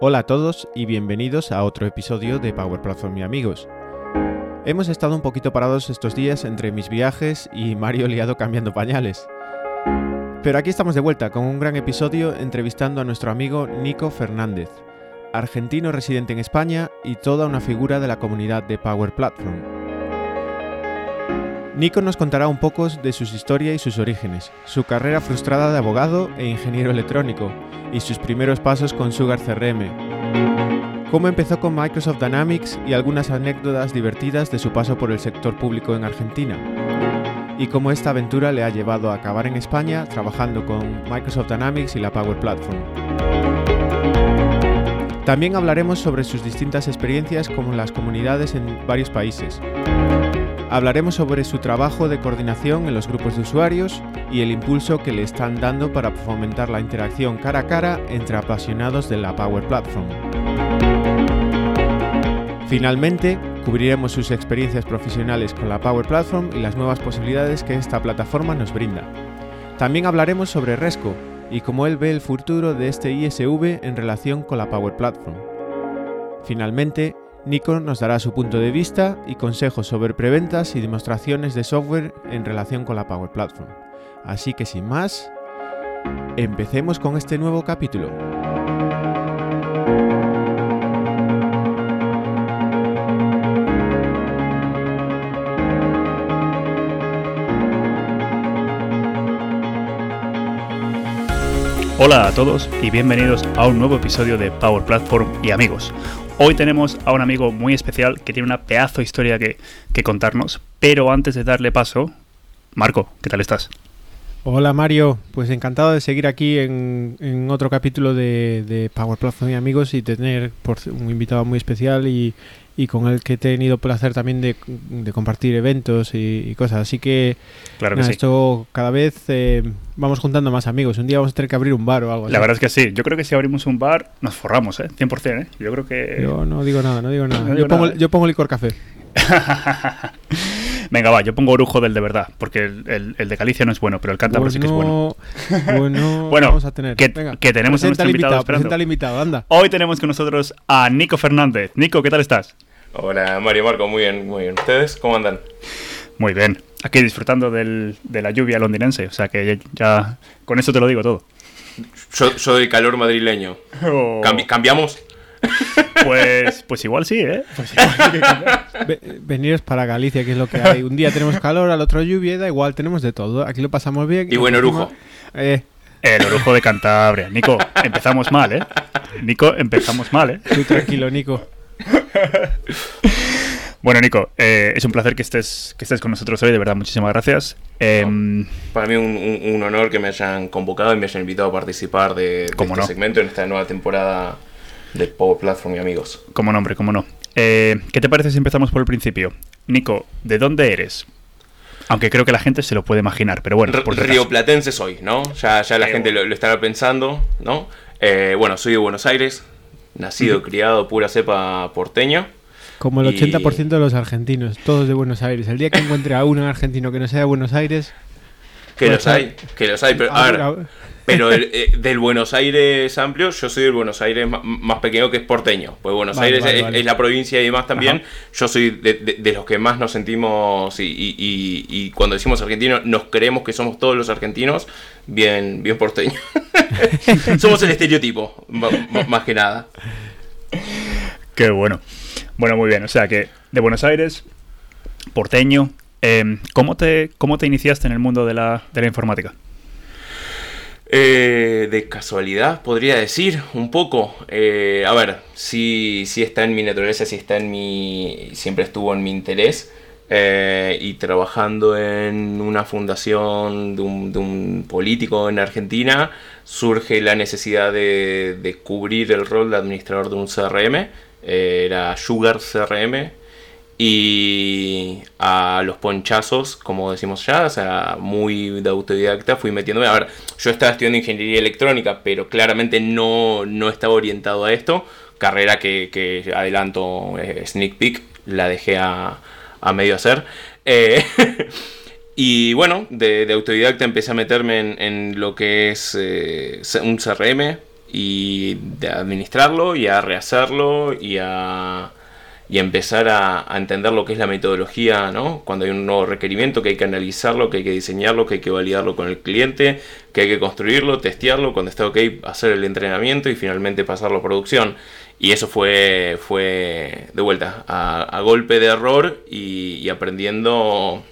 Hola a todos y bienvenidos a otro episodio de Power Platform y amigos. Hemos estado un poquito parados estos días entre mis viajes y Mario liado cambiando pañales. Pero aquí estamos de vuelta con un gran episodio entrevistando a nuestro amigo Nico Fernández, argentino residente en España y toda una figura de la comunidad de Power Platform. Nico nos contará un poco de sus historias y sus orígenes, su carrera frustrada de abogado e ingeniero electrónico y sus primeros pasos con Sugar CRM. Cómo empezó con Microsoft Dynamics y algunas anécdotas divertidas de su paso por el sector público en Argentina. Y cómo esta aventura le ha llevado a acabar en España trabajando con Microsoft Dynamics y la Power Platform. También hablaremos sobre sus distintas experiencias como las comunidades en varios países. Hablaremos sobre su trabajo de coordinación en los grupos de usuarios y el impulso que le están dando para fomentar la interacción cara a cara entre apasionados de la Power Platform. Finalmente, cubriremos sus experiencias profesionales con la Power Platform y las nuevas posibilidades que esta plataforma nos brinda. También hablaremos sobre Resco y cómo él ve el futuro de este ISV en relación con la Power Platform. Finalmente, Nico nos dará su punto de vista y consejos sobre preventas y demostraciones de software en relación con la Power Platform. Así que sin más, empecemos con este nuevo capítulo. Hola a todos y bienvenidos a un nuevo episodio de Power Platform y amigos. Hoy tenemos a un amigo muy especial que tiene una pedazo de historia que, que contarnos, pero antes de darle paso, Marco, ¿qué tal estás? Hola Mario, pues encantado de seguir aquí en, en otro capítulo de, de, Power Platform y amigos y tener por un invitado muy especial y, y con el que he tenido placer también de, de compartir eventos y, y, cosas. Así que, claro que nada, sí. esto cada vez eh, vamos juntando más amigos. Un día vamos a tener que abrir un bar o algo así. La verdad es que sí. Yo creo que si abrimos un bar nos forramos, ¿eh? 100%, ¿eh? Yo creo que... Yo no digo nada, no digo nada. No yo, digo pongo, nada, yo pongo licor café. Venga, va, yo pongo orujo del de verdad, porque el, el, el de Galicia no es bueno, pero el cántabro sí que es bueno. Bueno, Bueno, vamos a tener. que, Venga, que tenemos a nuestro invitado invitado, invitado, anda. Hoy tenemos con nosotros a Nico Fernández. Nico, ¿qué tal estás? Hola Mario Marco, muy bien, muy bien. ¿Ustedes cómo andan? Muy bien. Aquí disfrutando del, de la lluvia londinense, o sea que ya, ya- con eso te lo digo todo. Yo, yo del calor madrileño. Cambi- ¿Cambiamos? Pues, pues igual sí, ¿eh? Pues igual sí que cambiamos. Ve- veniros para Galicia, que es lo que hay. Un día tenemos calor, al otro lluvia, da igual, tenemos de todo. Aquí lo pasamos bien. Y buen orujo. Eh, El orujo de Cantabria. Nico, empezamos mal, ¿eh? Nico, empezamos mal, ¿eh? tú tranquilo, Nico. Bueno, Nico, eh, es un placer que estés, que estés con nosotros hoy, de verdad, muchísimas gracias. Em, Para mí un, un- un honor que me hayan convocado y me hayan invitado a participar de, de ¿Cómo este no? segmento en esta nueva temporada de Power Platform y amigos. como nombre, como no. Eh, ¿Qué te parece si empezamos por el principio? Nico, ¿de dónde eres? Aunque creo que la gente se lo puede imaginar, pero bueno, por. Rioplatense soy, ¿no? Ya, ya la Qué gente bueno. lo, lo estará pensando, ¿no? Eh, bueno, soy de Buenos Aires, nacido, criado, pura cepa porteño. Como el Y- 80% de los argentinos, todos de Buenos Aires. El día que encuentre a un argentino que no sea de Buenos Aires. Que los hay, que los hay, pero a ver, a ver, Pero el- eh, del Buenos Aires amplio, yo soy del Buenos Aires más pequeño que es porteño. Pues Buenos Vale, Aires vale, es, vale. es la provincia y demás también. Ajá. Yo soy de, de- de los que más nos sentimos y, y- y- y cuando decimos argentinos nos creemos que somos todos los argentinos bien, bien porteños. somos el estereotipo, más que nada. Qué bueno. Bueno, muy bien. O sea que de Buenos Aires, porteño. em, ¿cómo, te, ¿Cómo te iniciaste en el mundo de la, de la informática? Eh, de casualidad, podría decir, un poco. Eh, a ver, sí, sí está en mi naturaleza, sí está en mi. siempre estuvo en mi interés. Eh, y trabajando en una fundación de un, político en Argentina, surge la necesidad de, de cubrir el rol de administrador de un CRM. Era Sugar CRM, y a los ponchazos, como decimos ya, o sea, muy de autodidacta, fui metiéndome. A ver, yo estaba estudiando ingeniería electrónica, pero claramente no, no estaba orientado a esto. Carrera que, adelanto, eh, sneak peek, la dejé a, medio hacer. Eh, y bueno, de, autodidacta empecé a meterme en, en lo que es eh, un CRM, y de administrarlo y a rehacerlo y a, y empezar a, entender lo que es la metodología, ¿no? Cuando hay un nuevo requerimiento que hay que analizarlo, que hay que diseñarlo, que hay que validarlo con el cliente, que hay que construirlo, testearlo, cuando está ok, hacer el entrenamiento y finalmente pasarlo a producción. Y eso fue, fue de vuelta, a, golpe de error y, aprendiendo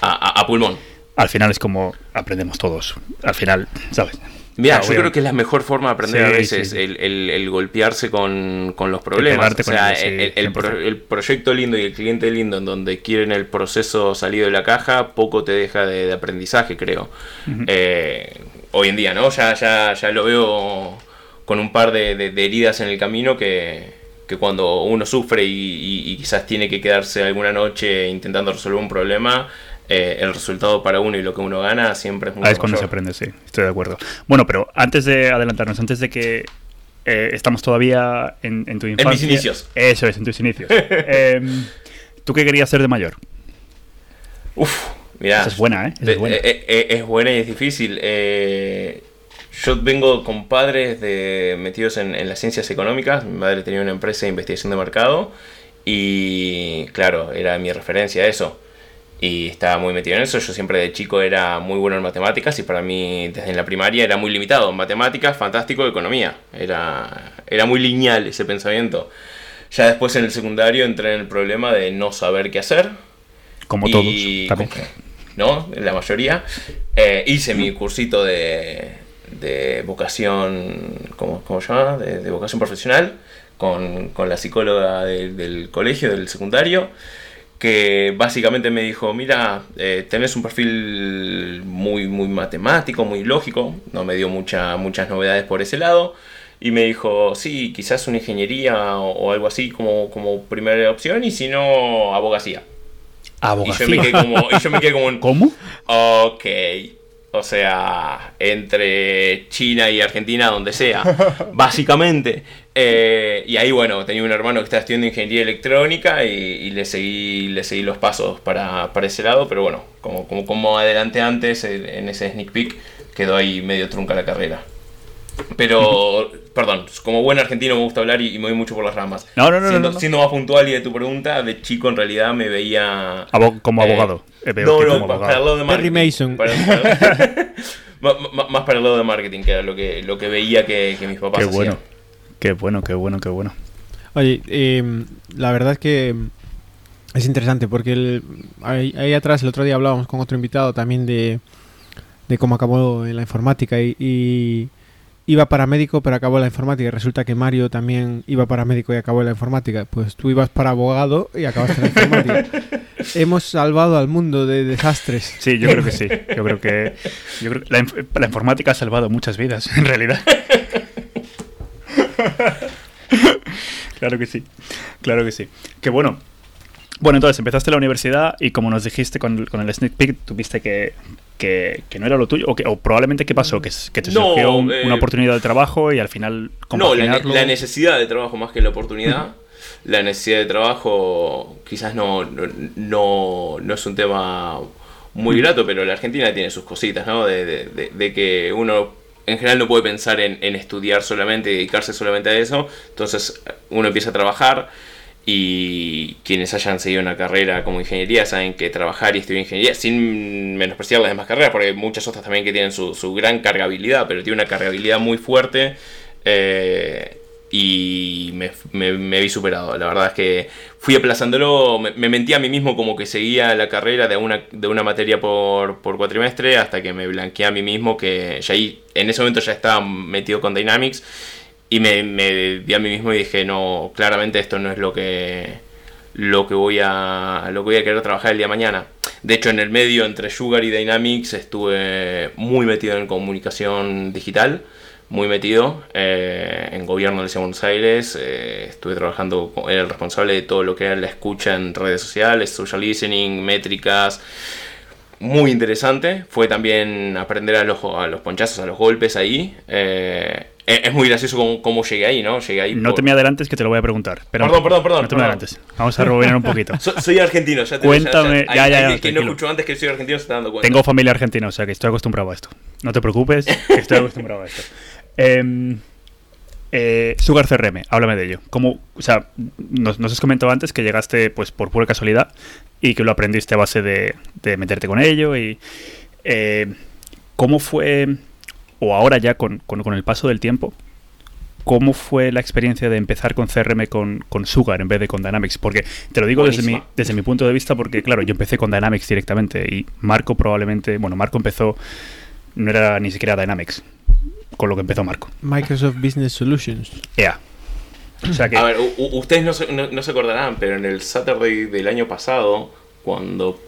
a, pulmón. Al final es como aprendemos todos. Al final, ¿sabes? Mira, yo creo que es la mejor forma de aprender a veces, El, golpearse con, los problemas. O sea, el, proyecto lindo y el cliente lindo en donde quieren el proceso salido de la caja, poco te deja de, aprendizaje, creo. Eh, hoy en día, ¿no? Ya, ya, ya lo veo con un par de, heridas en el camino que, cuando uno sufre y, quizás tiene que quedarse alguna noche intentando resolver un problema, eh, el resultado para uno y lo que uno gana siempre es muy ah, es cuando se aprende, sí, estoy de acuerdo. Bueno, pero antes de adelantarnos, antes de que eh, estamos todavía en, tu infancia. En mis inicios. Eso es, en tus inicios. Em, ¿Tú qué querías ser de mayor? Uf, mira. es buena, ¿eh? es, buena. Eh, es buena y es difícil. Eh, yo vengo con padres de, metidos en, las ciencias económicas. Mi madre tenía una empresa de investigación de mercado y, claro, era mi referencia a eso. Y estaba muy metido en eso. Yo siempre de chico era muy bueno en matemáticas y para mí desde la primaria era muy limitado. En matemáticas, fantástico, economía. Era, era muy lineal ese pensamiento. Ya después en el secundario entré en el problema de no saber qué hacer. Como todos, ¿no? La mayoría. Eh, hice mi cursito de, de vocación, ¿cómo, cómo se llama? De, vocación profesional, con, con la psicóloga del colegio, del secundario, que básicamente me dijo, mira, eh, tenés un perfil muy, muy matemático, muy lógico, no me dio mucha, muchas novedades por ese lado, y me dijo, sí, quizás una ingeniería o, algo así como, como primera opción, y si no, abogacía. Abogacía. Y yo me quedé como, y yo me quedé como un, ¿Cómo? Ok. O sea, entre China y Argentina, donde sea, básicamente. Eh, y ahí, bueno, tenía un hermano que estaba estudiando ingeniería electrónica y, le, seguí, le seguí los pasos para, para ese lado, pero bueno, como, como, como adelante antes, en ese sneak peek, quedó ahí medio trunca la carrera. Pero, perdón, como buen argentino me gusta hablar y, me voy mucho por las ramas. No, no, no siendo, no, siendo, más puntual y de tu pregunta, de chico en realidad me veía. como eh, abogado. Eh, no, no, para el lado de marketing. Mason. más, para el lado de marketing, que era lo que, lo que veía que, mis papás qué hacían. Bueno. Qué bueno, qué bueno, qué bueno. Oye, em, la verdad es que es interesante porque el, ahí, atrás el otro día hablábamos con otro invitado también de, de cómo acabó en la informática y iba para médico pero acabó la informática. Y resulta que Mario también iba para médico y acabó la informática. Pues tú ibas para abogado y acabaste en la informática. Hemos salvado al mundo de desastres. Sí, yo creo que sí. Yo creo que, la, informática ha salvado muchas vidas, en realidad. claro que sí. Claro que sí. Que bueno. Bueno, entonces empezaste la universidad y como nos dijiste con, con el sneak peek, tuviste que, que, no era lo tuyo? ¿O, probablemente qué pasó? ¿Que, que te surgió una eh, oportunidad de trabajo y al final No, la, necesidad de trabajo más que la oportunidad. La necesidad de trabajo quizás no, no, no, es un tema muy grato, pero la Argentina tiene sus cositas, ¿no? De, de, que uno en general no puede pensar en, en estudiar solamente dedicarse solamente a eso. Entonces uno empieza a trabajar y quienes hayan seguido una carrera como ingeniería saben que trabajar y estudiar ingeniería, sin menospreciar las demás carreras, porque hay muchas otras también que tienen su, su gran cargabilidad, pero tiene una cargabilidad muy fuerte eh, y me, vi superado. La verdad es que fui aplazándolo, me, me, mentí a mí mismo como que seguía la carrera de una, de una materia por, por cuatrimestre hasta que me blanqueé a mí mismo que ya ahí, en ese momento ya estaba metido con Dynamics y me, me vi a mí mismo y dije, no, claramente esto no es lo que, lo que, voy, a, lo que voy a querer trabajar el día de mañana. De hecho, en el medio entre Sugar y Dynamics estuve muy metido en comunicación digital, muy metido eh, en gobierno de Buenos Aires. Eh, estuve trabajando, era el responsable de todo lo que era la escucha en redes sociales, social listening, métricas. Muy interesante. Fue también aprender a los, a los ponchazos, a los golpes ahí. Eh, es muy gracioso cómo, llegué ahí, ¿no? Llegué ahí no te me adelantes que te lo voy a preguntar. perdón, perdón, perdón. No te me adelantes. Vamos a rebobinar un poquito. soy argentino, ya te Cuéntame. Ya, ya, ya, que, no escucho antes que soy argentino se está dando cuenta. Tengo familia argentina, o sea que estoy acostumbrado a esto. No te preocupes, que estoy acostumbrado a esto. Em, Eh, Sugar CRM, háblame de ello. ¿Cómo, o sea, nos, nos has comentado antes que llegaste pues por pura casualidad y que lo aprendiste a base de, de meterte con ello. y eh, ¿Cómo fue, o ahora ya con, con, con, el paso del tiempo, cómo fue la experiencia de empezar con CRM con, con Sugar en vez de con Dynamics? Porque te lo digo desde mi, desde mi punto de vista porque, claro, yo empecé con Dynamics directamente y Marco probablemente, bueno, Marco empezó, no era ni siquiera Dynamics con lo que empezó Marco. Microsoft Business Solutions. Yeah. O sea que... A ver, ustedes no se, no, no se acordarán, pero en el Saturday del año pasado, cuando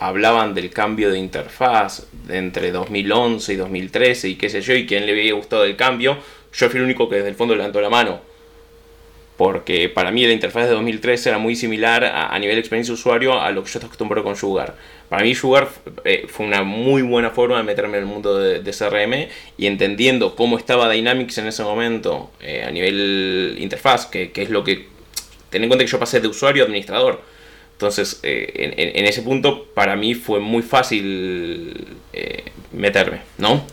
hablaban del cambio de interfaz entre 2011 y 2013 y qué sé yo, y quién le había gustado el cambio, yo fui el único que desde el fondo levantó la mano. Porque para mí la interfaz de 2013 era muy similar a, a nivel de experiencia de usuario a lo que yo estoy acostumbrado con Sugar. Para mí Sugar eh, fue una muy buena forma de meterme en el mundo de, de CRM y entendiendo cómo estaba Dynamics en ese momento eh, a nivel interfaz, que, que, es lo que... Ten en cuenta que yo pasé de usuario a administrador. Entonces, eh, en, en, ese punto para mí fue muy fácil meterme, ¿no?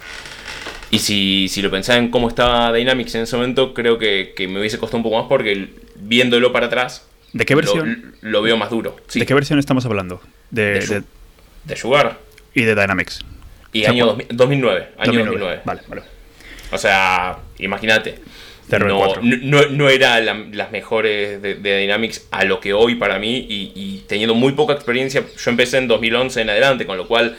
Y si, si lo pensaba en cómo estaba Dynamics en ese momento, creo que, que me hubiese costado un poco más porque viéndolo para atrás, ¿De qué versión? Lo, lo veo más duro. Sí. ¿De qué versión estamos hablando? De, de, de, de Sugar. Y de Dynamics. Y o sea, año 2000, 2009. Año 2009. 2009. Vale, vale. O sea, imagínate. No, no, no, era la, las mejores de, de, Dynamics a lo que hoy para mí y, y, teniendo muy poca experiencia, yo empecé en 2011 en adelante, con lo cual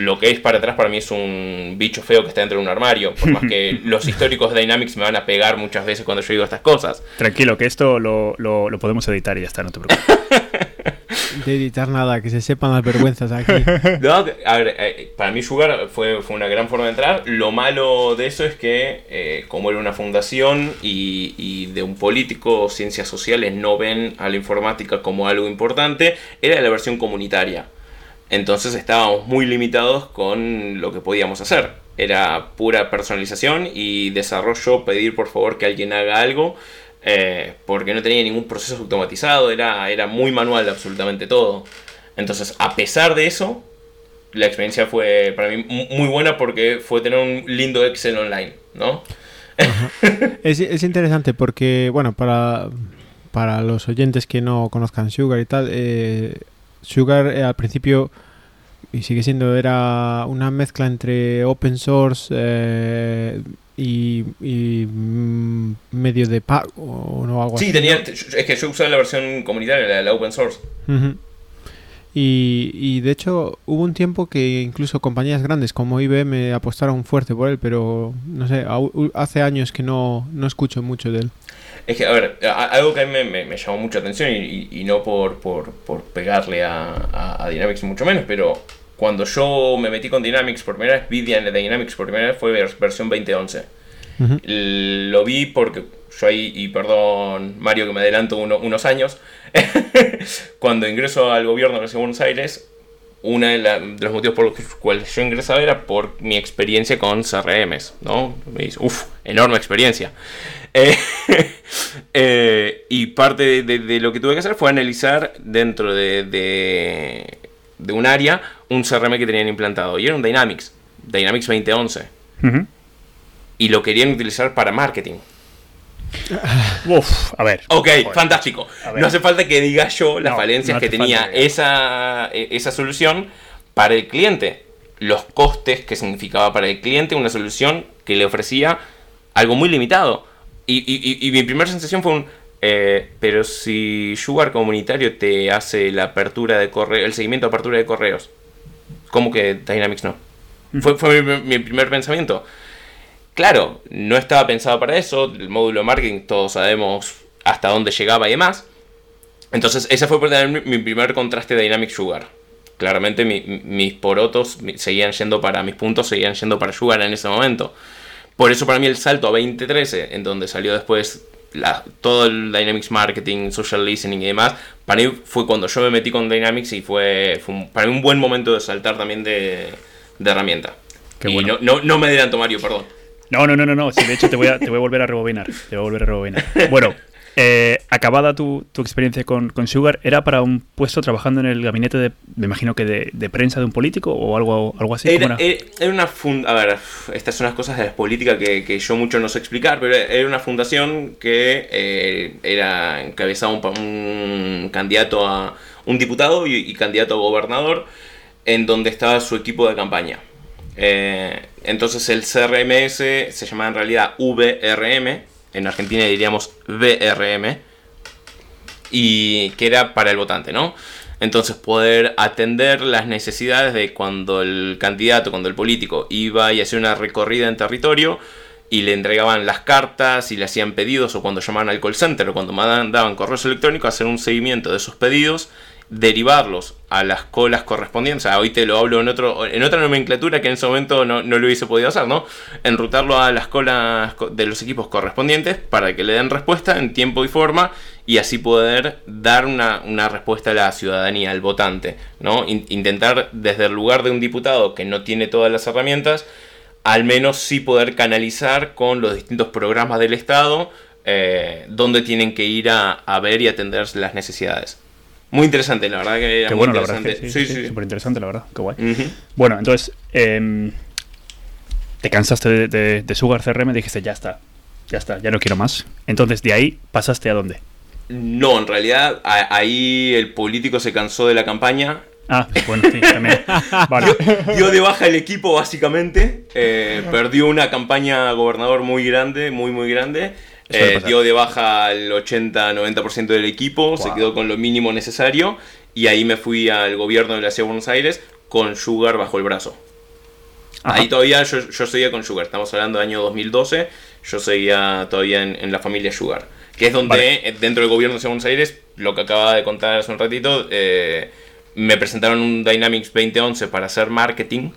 lo que es para atrás para mí es un bicho feo que está dentro de un armario. Por más que los históricos de Dynamics me van a pegar muchas veces cuando yo digo estas cosas. Tranquilo, que esto lo, lo, lo podemos editar y ya está, no te preocupes. de editar nada, que se sepan las vergüenzas aquí. No, a ver, eh, para mí Sugar fue, fue, una gran forma de entrar. Lo malo de eso es que, eh, como era una fundación y, y, de un político, ciencias sociales no ven a la informática como algo importante, era la versión comunitaria. Entonces estábamos muy limitados con lo que podíamos hacer. Era pura personalización y desarrollo, pedir por favor que alguien haga algo, eh, porque no tenía ningún proceso automatizado, era, era muy manual absolutamente todo. Entonces, a pesar de eso, la experiencia fue para mí muy buena porque fue tener un lindo Excel online, ¿no? es, es, interesante porque, bueno, para, para los oyentes que no conozcan Sugar y tal, eh, Sugar eh, al principio y sigue siendo era una mezcla entre open source y, y mm, medio de pago o no algo sí, así. tenía es que yo usaba la versión comunitaria la, la open source uh -huh. y, y, de hecho hubo un tiempo que incluso compañías grandes como IBM apostaron fuerte por él pero no sé hace años que no, no escucho mucho de él es que, a ver, algo que a mí me, me, me llamó mucha atención y, y, no por, por, por pegarle a, a, a, Dynamics mucho menos, pero cuando yo me metí con Dynamics por primera vez, vi Dynamics por primera vez fue versión 2011. Uh -huh. Lo vi porque yo ahí, y perdón Mario que me adelanto uno, unos años, cuando ingreso al gobierno de Buenos Aires, uno de, de, los motivos por los cuales yo ingresaba era por mi experiencia con CRMs, ¿no? Uf, enorme experiencia. Eh, eh, y parte de, de, de, lo que tuve que hacer fue analizar dentro de, de, un área un CRM que tenían implantado. Y era un Dynamics, Dynamics 2011. Uh -huh. Y lo querían utilizar para marketing. Uf, a ver. Ok, Joder. fantástico. No hace falta que diga yo las no, falencias no que tenía esa, esa solución para el cliente. Los costes que significaba para el cliente una solución que le ofrecía algo muy limitado. Y, y, y mi primera sensación fue un... Eh, pero si Sugar Comunitario te hace la apertura de correo, el seguimiento de apertura de correos, ¿cómo que Dynamics no? Fue, fue mi, mi primer pensamiento. Claro, no estaba pensado para eso, el módulo marketing todos sabemos hasta dónde llegaba y demás. Entonces ese fue mi primer contraste de Dynamic Sugar. Claramente mi, mis porotos seguían yendo para, mis puntos seguían yendo para Sugar en ese momento. Por eso para mí el salto a 2013, en donde salió después la, todo el Dynamics Marketing, Social Listening y demás, para mí fue cuando yo me metí con Dynamics y fue, fue un, para mí un buen momento de saltar también de, de herramienta. Qué y bueno. no, no, no me adelanto, Mario, perdón. No, no, no, no, no. Sí, de hecho te voy, a, te voy a volver a rebobinar. Te voy a volver a rebobinar. Bueno, Eh, acabada tu, tu experiencia con, con, Sugar, ¿era para un puesto trabajando en el gabinete de, me imagino que de, de prensa de un político o algo, algo así? Era, era? Eh, era, una A ver, estas son las cosas de la política que, que, yo mucho no sé explicar, pero era una fundación que eh, era encabezaba un, un, candidato a un diputado y, y, candidato a gobernador, en donde estaba su equipo de campaña. Eh, entonces el CRMS se llamaba en realidad VRM, en Argentina diríamos BRM, y que era para el votante, ¿no? Entonces poder atender las necesidades de cuando el candidato, cuando el político iba y hacía una recorrida en territorio y le entregaban las cartas y le hacían pedidos o cuando llamaban al call center o cuando mandaban correos electrónicos, hacer un seguimiento de esos pedidos derivarlos a las colas correspondientes. O hoy te lo hablo en, otro, en otra nomenclatura que en ese momento no, lo hubiese podido hacer, ¿no? Enrutarlo a las colas de los equipos correspondientes para que le den respuesta en tiempo y forma y así poder dar una, respuesta a la ciudadanía, al votante, ¿no? intentar desde el lugar de un diputado que no tiene todas las herramientas, al menos sí poder canalizar con los distintos programas del Estado eh, donde tienen que ir a, a ver y atender las necesidades. Muy interesante, la verdad que era Qué muy bueno, interesante. La verdad, sí, sí, sí, súper interesante, la verdad. Qué guay. Uh -huh. Bueno, entonces, eh, te cansaste de, de, de, Sugar CRM, dijiste, ya está, ya está, ya no quiero más. Entonces, de ahí pasaste a dónde? No, en realidad a, ahí el político se cansó de la campaña. Ah, bueno, sí, también. Vale. Dio, dio, de baja el equipo, básicamente. Eh, perdió una campaña gobernador muy grande, muy, muy grande. Eh, dio de baja al 80-90% del equipo, wow. se quedó con lo mínimo necesario y ahí me fui al gobierno de la ciudad de Buenos Aires con Sugar bajo el brazo. Ajá. Ahí todavía yo, yo, seguía con Sugar, estamos hablando del año 2012, yo seguía todavía en, en la familia Sugar, que es donde vale. dentro del gobierno de la ciudad de Buenos Aires, lo que acaba de contar hace un ratito, eh, me presentaron un Dynamics 2011 para hacer marketing.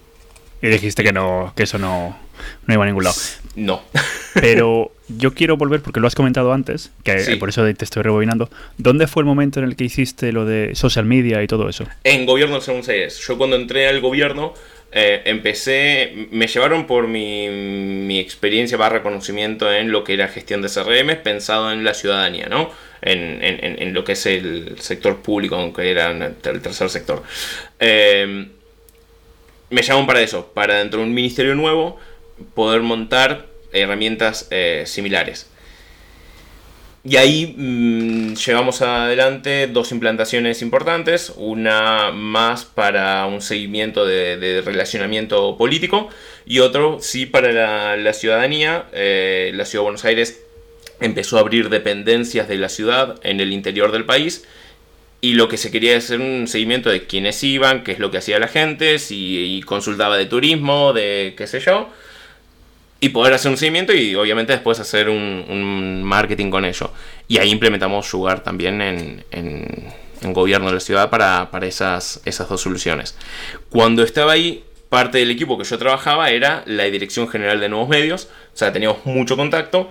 Y dijiste que no, que eso no, no iba a ningún lado. No. Pero yo quiero volver, porque lo has comentado antes, que sí. por eso te estoy rebobinando. ¿Dónde fue el momento en el que hiciste lo de social media y todo eso? En gobierno de Buenos Aires. Yo cuando entré al gobierno eh, empecé, me llevaron por mi, mi experiencia barra conocimiento en lo que era gestión de CRM, pensado en la ciudadanía, ¿no? En, en, en lo que es el sector público, aunque era el tercer sector. Eh, me llamaron para eso, para dentro de un ministerio nuevo poder montar herramientas eh, similares. Y ahí mmm, llevamos adelante dos implantaciones importantes, una más para un seguimiento de, relacionamiento político y otro sí para la, ciudadanía. Eh, la ciudad de Buenos Aires empezó a abrir dependencias de la ciudad en el interior del país y lo que se quería hacer un seguimiento de quiénes iban, qué es lo que hacía la gente, si consultaba de turismo, de qué sé yo y poder hacer un seguimiento y obviamente después hacer un, marketing con ello. Y ahí implementamos Sugar también en, en, gobierno de la ciudad para, para esas, esas dos soluciones. Cuando estaba ahí, parte del equipo que yo trabajaba era la Dirección General de Nuevos Medios, o sea, teníamos mucho contacto.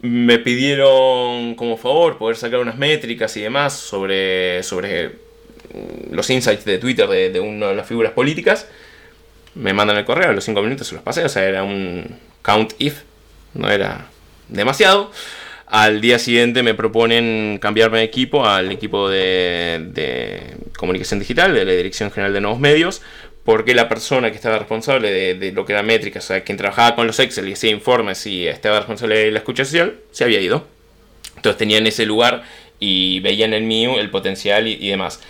Me pidieron como favor poder sacar unas métricas y demás sobre, sobre los insights de Twitter de, de una de las figuras políticas. Me mandan el correo, a los 5 minutos se los pasé, o sea, era un, count if, no era demasiado. Al día siguiente me proponen cambiarme de equipo al equipo de, comunicación digital, de la Dirección General de Nuevos Medios, porque la persona que estaba responsable de, lo que era métricas, o sea, quien trabajaba con los Excel y hacía informes y estaba responsable de la escucha social, se había ido. Entonces tenían ese lugar y veían en mí el potencial y demás.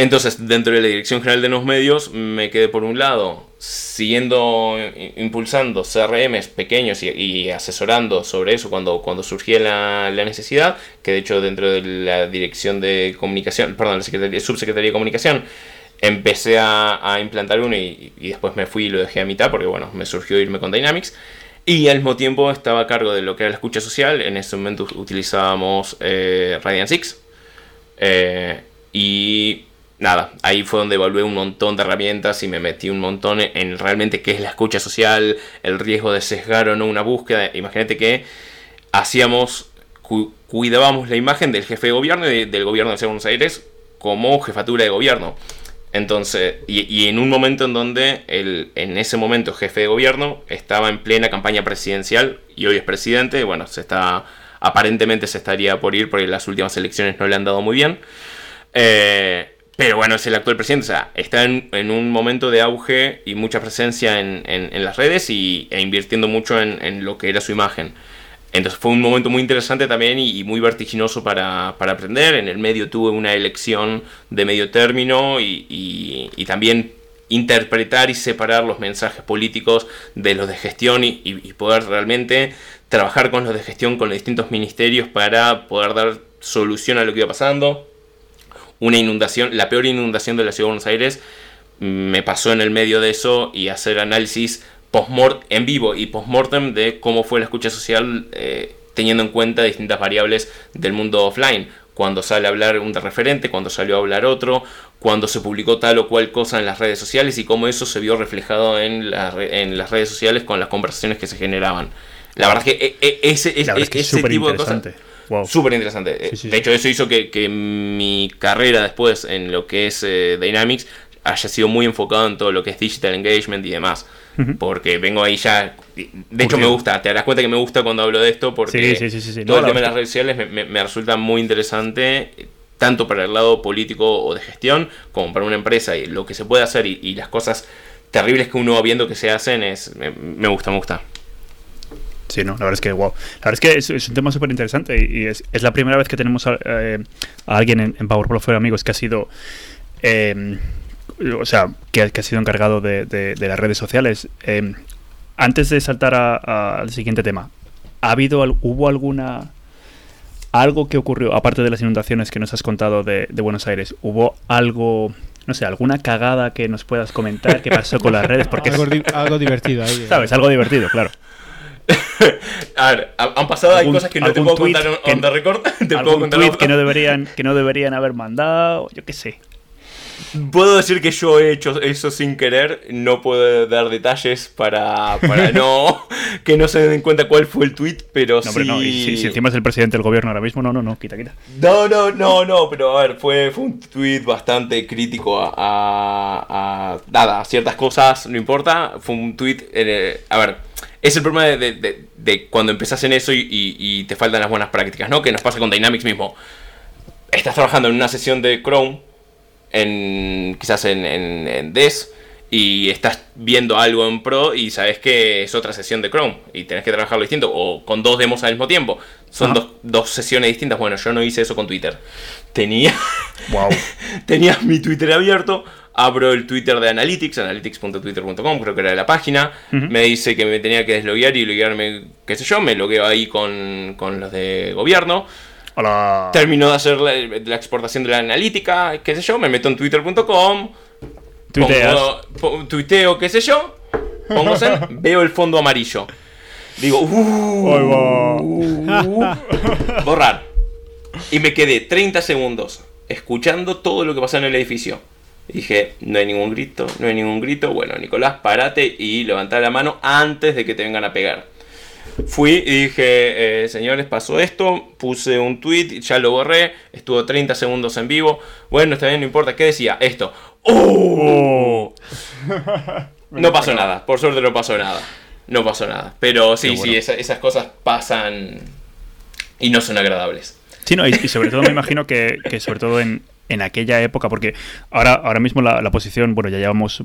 Entonces, dentro de la Dirección General de Nuevos Medios, me quedé por un lado siguiendo impulsando CRMs pequeños y, asesorando sobre eso cuando, cuando surgía la, necesidad, que de hecho dentro de la Dirección de Comunicación, perdón, la Secretaría, Subsecretaría de Comunicación, empecé a, implantar uno y, después me fui y lo dejé a mitad porque, bueno, me surgió irme con Dynamics. Y al mismo tiempo estaba a cargo de lo que era la escucha social. En ese momento utilizábamos eh, Radiant 6. Eh, y nada, ahí fue donde evalué un montón de herramientas y me metí un montón en realmente qué es la escucha social, el riesgo de sesgar o no una búsqueda. Imagínate que hacíamos, cu cuidábamos la imagen del jefe de gobierno y de, del gobierno de Buenos Aires como jefatura de gobierno. Entonces, y, y, en un momento en donde el, en ese momento jefe de gobierno estaba en plena campaña presidencial y hoy es presidente, bueno, se está aparentemente se estaría por ir porque las últimas elecciones no le han dado muy bien. Eh, pero bueno, es el actual presidente, o sea, está en, un momento de auge y mucha presencia en, las redes y, e invirtiendo mucho en, lo que era su imagen. Entonces fue un momento muy interesante también y, muy vertiginoso para, aprender. En el medio tuve una elección de medio término y, también interpretar y separar los mensajes políticos de los de gestión y, poder realmente trabajar con los de gestión, con los distintos ministerios para poder dar solución a lo que iba pasando. Una inundación, la peor inundación de la ciudad de Buenos Aires, me pasó en el medio de eso y hacer análisis post en vivo y post-mortem de cómo fue la escucha social eh, teniendo en cuenta distintas variables del mundo offline. Cuando sale a hablar un referente, cuando salió a hablar otro, cuando se publicó tal o cual cosa en las redes sociales y cómo eso se vio reflejado en, en las redes sociales con las conversaciones que se generaban. La verdad es que e, e, ese, ese tipo de cosas... Súper interesante. de hecho, eso hizo que, mi carrera después en lo que es eh, Dynamics haya sido muy enfocado en todo lo que es digital engagement y demás. Porque vengo ahí ya. De hecho, me gusta. Te darás cuenta que me gusta cuando hablo de esto. Porque todo el tema de las redes sociales me, resulta muy interesante. Tanto para el lado político o de gestión, como para una empresa. Y lo que se puede hacer y, las cosas terribles que uno va viendo que se hacen es. Me, gusta, me gusta. Sí, no, la verdad es que, wow. La verdad es que es, un tema súper interesante y, es, la primera vez que tenemos a, eh, alguien en, en Power for Amigos que ha sido eh, o sea, que, ha sido encargado de, las redes sociales. Em, antes de saltar al siguiente tema, ¿ha habido, hubo alguna, algo que ocurrió, aparte de las inundaciones que nos has contado de, Buenos Aires, hubo algo, no sé, alguna cagada que nos puedas comentar que pasó con las redes? Porque algo, divertido ahí. Eh. ¿Sabes? Algo divertido, claro. A ver, han pasado, hay cosas que no te puedo contar en the record. Te puedo contar que no deberían, que no deberían haber mandado, yo qué sé. Puedo decir que yo he hecho eso sin querer, no puedo dar detalles para, para no que no se den cuenta cuál fue el tweet, pero no, sí... no, si, encima es el presidente del gobierno ahora mismo, no, no, no, quita, quita. No, no, no, no, pero a ver, fue, fue un tweet bastante crítico a, a, nada, a ciertas cosas, no importa, fue un tweet, eh, a ver, es el problema de, de, cuando empezás en eso y, y te faltan las buenas prácticas, ¿no? Que nos pasa con Dynamics mismo. Estás trabajando en una sesión de Chrome en quizás en, en, DES y estás viendo algo en Pro y sabes que es otra sesión de Chrome y tenés que trabajarlo distinto o con dos demos al mismo tiempo. Son dos, dos, sesiones distintas. Bueno, yo no hice eso con Twitter. Tenía, wow. tenía mi Twitter abierto, abro el Twitter de Analytics, analytics.twitter.com, creo que era la página. Me dice que me tenía que desloguear y loguearme, qué sé yo, me logueo ahí con, con los de gobierno. Termino de hacer la, exportación de la analítica, qué sé yo, me meto en twitter.com, tuiteo, qué sé yo, pongo veo el fondo amarillo. Digo, uh, borrar. Y me quedé 30 segundos escuchando todo lo que pasó en el edificio. Dije, no hay ningún grito, no hay ningún grito. Bueno, Nicolás, parate y levanta la mano antes de que te vengan a pegar. Fui y dije, eh, señores, pasó esto, puse un tweet, ya lo borré, estuvo 30 segundos en vivo. Bueno, está bien, no importa, ¿qué decía? Esto. ¡Oh! no pasó nada, por suerte no pasó nada. No pasó nada. Pero sí, sí, esas cosas pasan y no son agradables. Sí, no, y, sobre todo me imagino que, que sobre todo en, en aquella época, porque ahora, ahora mismo la, la, posición, bueno, ya llevamos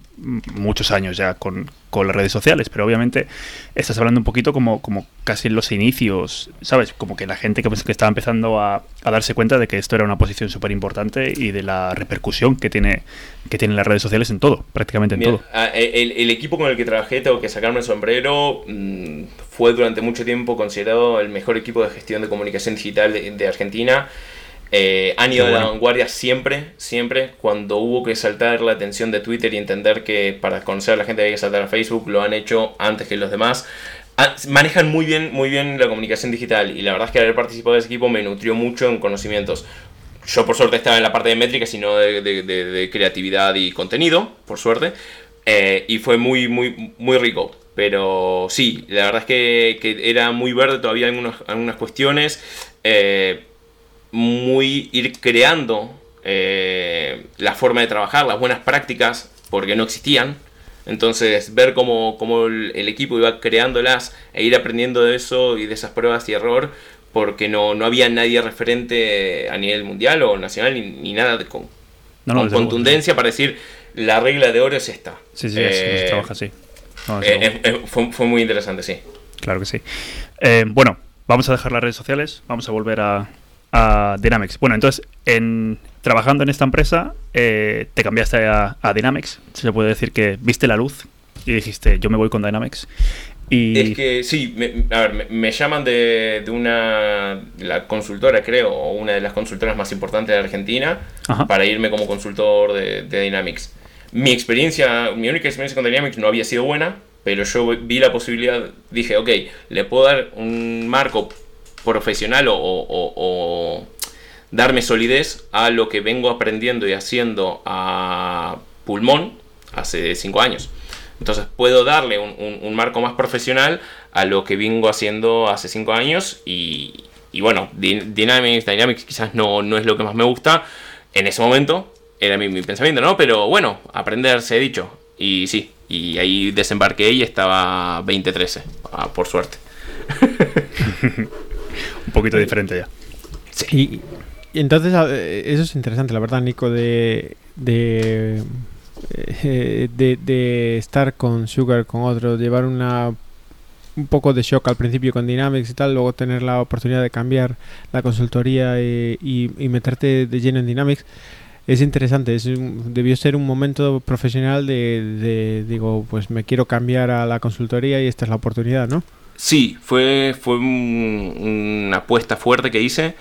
muchos años ya con, con, las redes sociales, pero obviamente estás hablando un poquito como, como casi en los inicios, ¿sabes? Como que la gente que, que estaba empezando a, a, darse cuenta de que esto era una posición súper importante y de la repercusión que tiene que tienen las redes sociales en todo, prácticamente en todo. El, el, equipo con el que trabajé, tengo que sacarme el sombrero, mm, fue durante mucho tiempo considerado el mejor equipo de gestión de comunicación digital de, de Argentina. Eh, han ido a la vanguardia siempre, siempre. Cuando hubo que saltar la atención de Twitter y entender que para conocer a la gente había que saltar a Facebook, lo han hecho antes que los demás. Ah, manejan muy bien, muy bien la comunicación digital y la verdad es que haber participado de ese equipo me nutrió mucho en conocimientos. Yo por suerte estaba en la parte de métrica, sino de, creatividad y contenido, por suerte. Eh, y fue muy, muy, muy rico. Pero sí, la verdad es que, era muy verde todavía algunas, algunas cuestiones. Eh, muy ir creando eh, la forma de trabajar, las buenas prácticas, porque no existían. Entonces, ver cómo, el, equipo iba creándolas e ir aprendiendo de eso y de esas pruebas y error, porque no, no había nadie referente a nivel mundial o nacional ni, nada con, contundencia para decir la regla de oro es esta. Sí, sí, eh, trabaja así. Eh, fue, muy interesante, sí. Claro que sí. bueno, vamos a dejar las redes sociales, vamos a volver a, Dynamics. Bueno, entonces, en, trabajando en esta empresa, te cambiaste a, a Dynamics. Se puede decir que viste la luz y dijiste, yo me voy con Dynamics. Y... Es que sí, me, a ver, me, llaman de, de, una la consultora, creo, o una de las consultoras más importantes de Argentina, para irme como consultor de, Dynamics. Mi experiencia, mi única experiencia con Dynamics no había sido buena, pero yo vi la posibilidad, dije, ok, le puedo dar un marco profesional o, darme solidez a lo que vengo aprendiendo y haciendo a pulmón hace cinco años. Entonces puedo darle un, marco más profesional a lo que vengo haciendo hace 5 años y, bueno, Dynamics, Dynamics quizás no, no es lo que más me gusta en ese momento, era mi, pensamiento, ¿no? Pero bueno, aprender se he dicho. Y sí, y ahí desembarqué y estaba 2013, ah, por suerte. un poquito diferente ya. Sí. Y, entonces, eso es interesante, la verdad, Nico, de, de eh, de, estar con Sugar, con otro, llevar una un poco de shock al principio con Dynamics y tal, luego tener la oportunidad de cambiar la consultoría y, meterte de lleno en Dynamics, es interesante, es, debió ser un momento profesional de, digo, pues me quiero cambiar a la consultoría y esta es la oportunidad, ¿no? Sí, fue, fue una apuesta fuerte que hice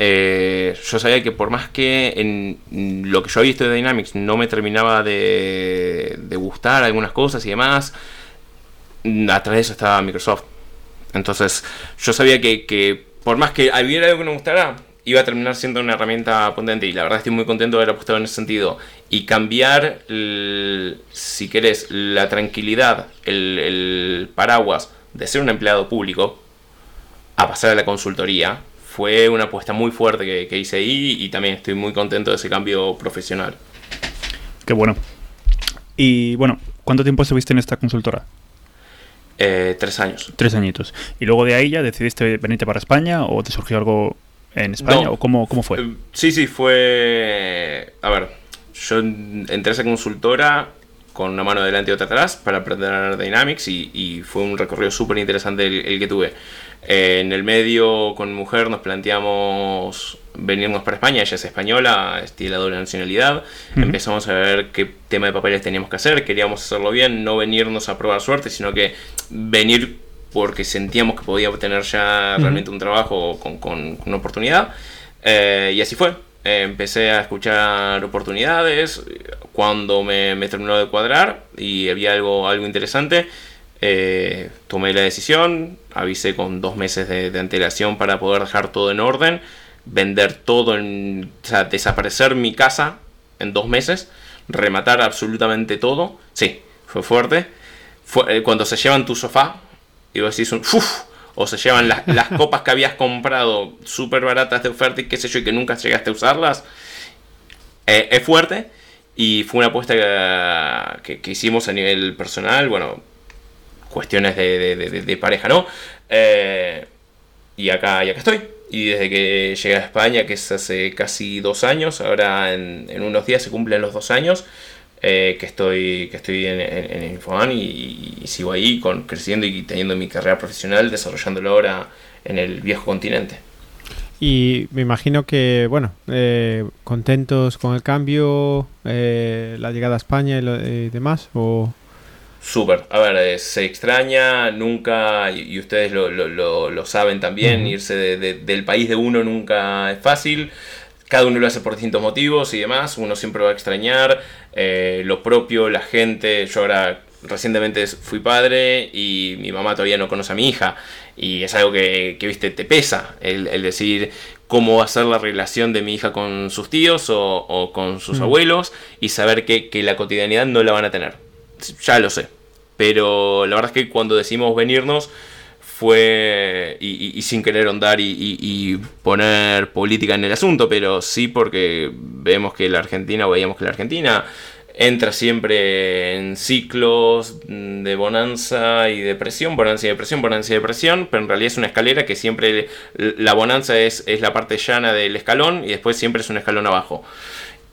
eh, yo sabía que por más que en lo que yo había visto de Dynamics no me terminaba de, gustar algunas cosas y demás, atrás de eso estaba Microsoft. Entonces yo sabía que, por más que hubiera algo que no me gustara, iba a terminar siendo una herramienta potente y la verdad estoy muy contento de haber apostado en ese sentido y cambiar, si querés, la tranquilidad, el paraguas de ser un empleado público a pasar a la consultoría fue una apuesta muy fuerte que, hice ahí y también estoy muy contento de ese cambio profesional. Qué bueno. Y bueno, ¿cuánto tiempo estuviste en esta consultora? Eh, tres años. Tres añitos. ¿Y luego de ahí ya decidiste venirte para España o te surgió algo en España? ¿O cómo, cómo fue? Eh, sí, sí, fue... A ver, yo entré a esa consultora con una mano delante y otra atrás para aprender Dynamics y, fue un recorrido súper interesante el, que tuve. Eh, en el medio, con mujer, nos planteamos venirnos para España. Ella es española, tiene la doble nacionalidad. Empezamos a ver qué tema de papeles teníamos que hacer. Queríamos hacerlo bien, no venirnos a probar suerte, sino que venir porque sentíamos que podía obtener ya realmente un trabajo con, una oportunidad. Eh, y así fue. Empecé a escuchar oportunidades. Cuando me, me, terminó de cuadrar y había algo, algo interesante, eh, tomé la decisión, avisé con dos meses de, antelación para poder dejar todo en orden, vender todo, en, o sea, desaparecer mi casa en dos meses, rematar absolutamente todo. Sí, fue fuerte. Fue, eh, cuando se llevan tu sofá y vos decís un o se llevan las, copas que habías comprado súper baratas de oferta y qué sé yo, y que nunca llegaste a usarlas, eh, es fuerte. Y fue una apuesta que, hicimos a nivel personal. Bueno, cuestiones de, pareja, ¿no? Eh, y, acá, y acá estoy. Y desde que llegué a España, que es hace casi dos años, ahora en, unos días se cumplen los dos años, eh, que estoy, que estoy en, en, y, sigo ahí con, creciendo y teniendo mi carrera profesional, desarrollándolo ahora en el viejo continente. Y me imagino que, bueno, eh, contentos con el cambio, la llegada a España y, demás, o... Súper. A ver, eh, se extraña, nunca, y, ustedes lo, saben también, irse del país de uno nunca es fácil. Cada uno lo hace por distintos motivos y demás. Uno siempre va a extrañar eh, lo propio, la gente. Yo ahora recientemente fui padre y mi mamá todavía no conoce a mi hija. Y es algo que, viste, te pesa el, decir cómo va a ser la relación de mi hija con sus tíos o, con sus abuelos y saber que, que la cotidianidad no la van a tener. Ya lo sé pero la verdad es que cuando decimos venirnos fue, y, sin querer ahondar y, poner política en el asunto, pero sí porque vemos que la Argentina, o veíamos que la Argentina entra siempre en ciclos de bonanza y depresión, bonanza y depresión, bonanza y depresión, pero en realidad es una escalera que siempre la bonanza es, es la parte llana del escalón y después siempre es un escalón abajo.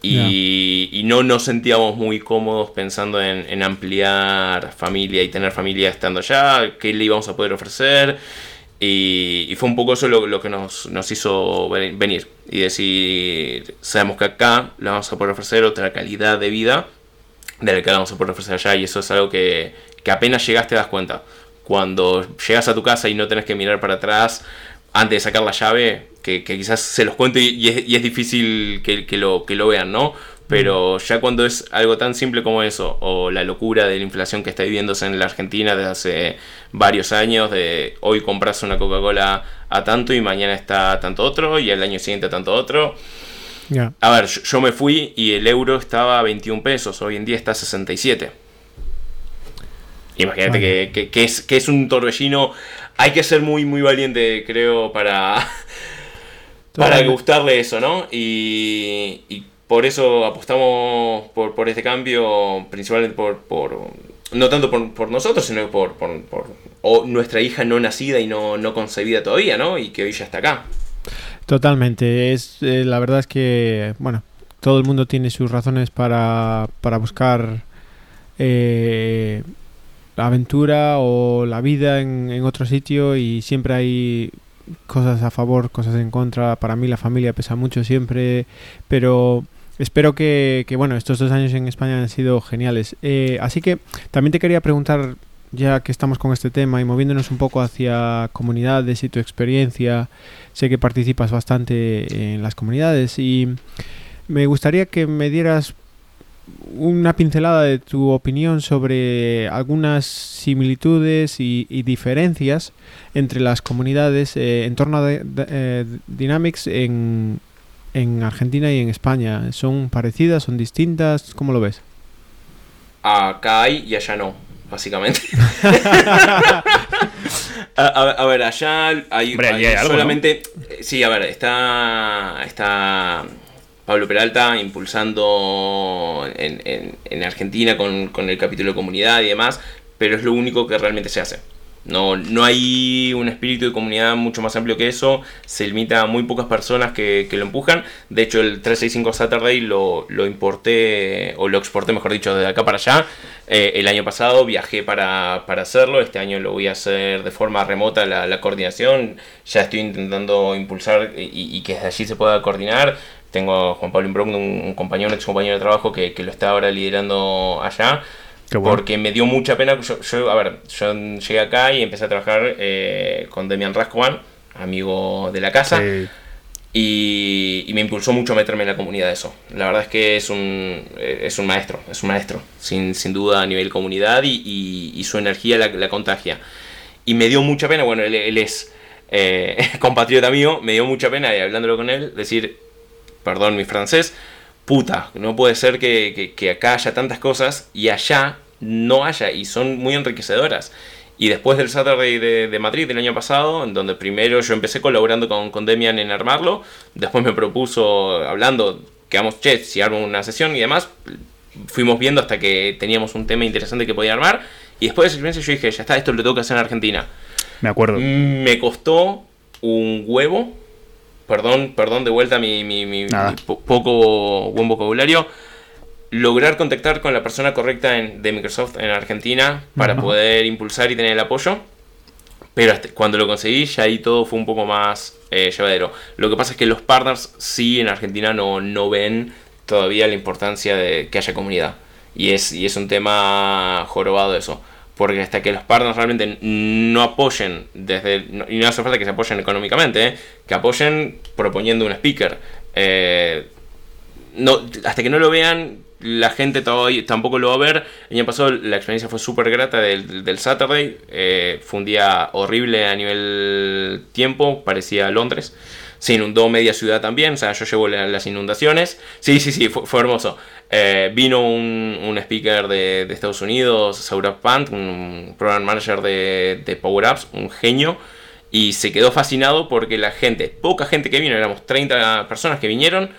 Y, no nos sentíamos muy cómodos pensando en, ampliar familia y tener familia estando allá, qué le íbamos a poder ofrecer. Y, fue un poco eso lo, que nos, hizo venir y decir, sabemos que acá le vamos a poder ofrecer otra calidad de vida de la que vamos a poder ofrecer allá y eso es algo que, apenas llegaste te das cuenta. Cuando llegas a tu casa y no tenés que mirar para atrás antes de sacar la llave, que, quizás se los cuento y, es, difícil que, lo, que lo vean, ¿no? Pero ya cuando es algo tan simple como eso, o la locura de la inflación que está viviéndose en la Argentina desde hace varios años, de hoy compras una Coca-Cola a tanto y mañana está tanto otro y el año siguiente a tanto otro. A ver, yo, me fui y el euro estaba a 21 pesos, hoy en día está a 67. Imagínate que, que, es, que es un torbellino. Hay que ser muy, muy valiente, creo, para, para gustarle eso, ¿no? Y, por eso apostamos por, por, este cambio, principalmente por, por no tanto por, nosotros, sino por, por, nuestra hija no nacida y no, no, concebida todavía, ¿no? Y que hoy ya está acá. Totalmente, es eh, la verdad es que, bueno, todo el mundo tiene sus razones para, para buscar eh, la aventura o la vida en, en otro sitio y siempre hay cosas a favor, cosas en contra. Para mí la familia pesa mucho siempre, pero espero que, bueno, estos dos años en España han sido geniales. Eh, así que también te quería preguntar, ya que estamos con este tema y moviéndonos un poco hacia comunidades y tu experiencia, sé que participas bastante en las comunidades y me gustaría que me dieras una pincelada de tu opinión sobre algunas similitudes y, diferencias entre las comunidades eh, en torno a eh, Dynamics en, en Argentina y en España. ¿Son parecidas? ¿Son distintas? ¿Cómo lo ves? Acá hay y allá no, básicamente. a, ver, allá hay, solamente... Sí, a ver, está... está Pablo Peralta impulsando en, Argentina con, el capítulo de comunidad y demás, pero es lo único que realmente se hace. No, no hay un espíritu de comunidad mucho más amplio que eso, se limita a muy pocas personas que, lo empujan. De hecho, el 365 Saturday lo, lo, importé, o lo exporté, mejor dicho, desde acá para allá. Eh, el año pasado viajé para, hacerlo, este año lo voy a hacer de forma remota la, coordinación. Ya estoy intentando impulsar y, y, que desde allí se pueda coordinar. Tengo a Juan Pablo Imbrogno, un, compañero, un ex compañero de trabajo que, lo está ahora liderando allá. Porque me dio mucha pena. Yo, a ver, yo llegué acá y empecé a trabajar eh, con Demian Rascovan, amigo de la casa. Y, me impulsó mucho a meterme en la comunidad eso. La verdad es que es un, eh, es un maestro, es un maestro, sin, sin duda a nivel comunidad y, su energía la, contagia. Y me dio mucha pena, bueno, él, es eh, compatriota mío, me dio mucha pena, y hablándolo con él, decir, perdón mi francés, puta, no puede ser que, acá haya tantas cosas y allá no haya y son muy enriquecedoras. Y después del Saturday de, Madrid del año pasado, en donde primero yo empecé colaborando con, con Demian en armarlo, después me propuso, hablando, que vamos, che, si armo una sesión y demás, fuimos viendo hasta que teníamos un tema interesante que podía armar, y después de esa experiencia yo dije, ya está, esto lo tengo que hacer en Argentina. Me acuerdo. Me costó un huevo perdón, perdón de vuelta mi, poco buen vocabulario, lograr contactar con la persona correcta de Microsoft en Argentina para poder impulsar y tener el apoyo. Pero cuando lo conseguí, ya ahí todo fue un poco más eh, llevadero. Lo que pasa es que los partners sí en Argentina no, no ven todavía la importancia de que haya comunidad. Y es, y es un tema jorobado eso porque hasta que los partners realmente no apoyen desde y no hace falta que se apoyen económicamente ¿eh? que apoyen proponiendo un speaker. Eh, no, hasta que no lo vean la gente todavía, tampoco lo va a ver. El año pasado la experiencia fue súper grata del, del Saturday. Eh, fue un día horrible a nivel tiempo parecía Londres se inundó media ciudad también, o sea, yo llevo las inundaciones. Sí, sí, sí, fue, hermoso. Eh, vino un, speaker de, Estados Unidos, Saurabh Pant, un program manager de, de Power Apps, un genio, y se quedó fascinado porque la gente, poca gente que vino, éramos 30 personas que vinieron,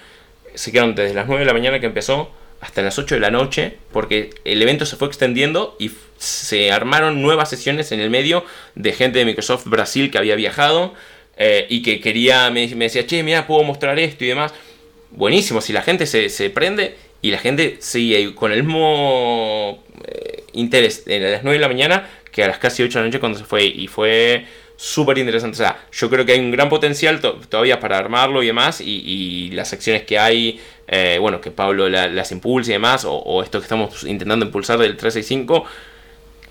se quedaron desde las 9 de la mañana que empezó hasta las 8 de la noche, porque el evento se fue extendiendo y se armaron nuevas sesiones en el medio de gente de Microsoft Brasil que había viajado eh, y que quería, me, decía, che, mira, puedo mostrar esto y demás. Buenísimo, si la gente se, prende y la gente sigue con el mismo eh, interés a las 9 de la mañana que a las casi 8 de la noche cuando se fue. Y fue súper interesante. O sea, yo creo que hay un gran potencial todavía para armarlo y demás. Y, las acciones que hay, eh, bueno, que Pablo las impulse y demás, o, esto que estamos intentando impulsar del 365,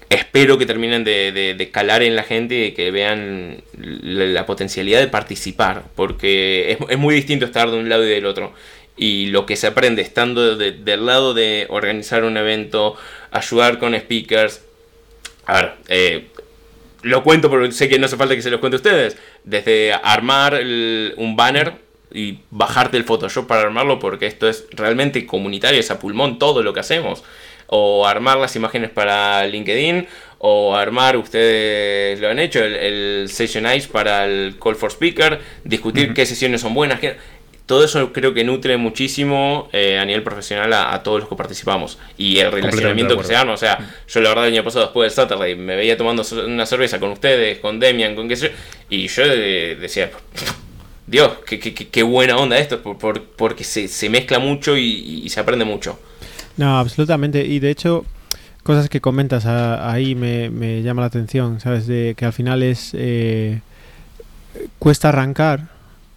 espero que terminen de, calar en la gente y que vean la, potencialidad de participar. Porque es, muy distinto estar de un lado y del otro. Y lo que se aprende estando del lado de organizar un evento, ayudar con speakers. A ver, eh, lo cuento porque sé que no hace falta que se los cuente a ustedes. Desde armar un banner y bajarte el Photoshop para armarlo porque esto es realmente comunitario, es a pulmón todo lo que hacemos. O armar las imágenes para LinkedIn, o armar, ustedes lo han hecho, el, el Sessionize para el Call for Speaker, discutir qué sesiones son buenas. Qué todo eso creo que nutre muchísimo eh, a nivel profesional a, todos los que participamos. Y el relacionamiento que se arma, o sea, yo la verdad el año pasado después del Saturday me veía tomando una cerveza con ustedes, con Demian, con qué sé yo, y yo decía, Dios, qué, buena onda esto, porque se, mezcla mucho y, se aprende mucho. No, absolutamente, y de hecho... Cosas que comentas ahí me, me llama la atención, ¿sabes? De que al final es... Eh, cuesta arrancar,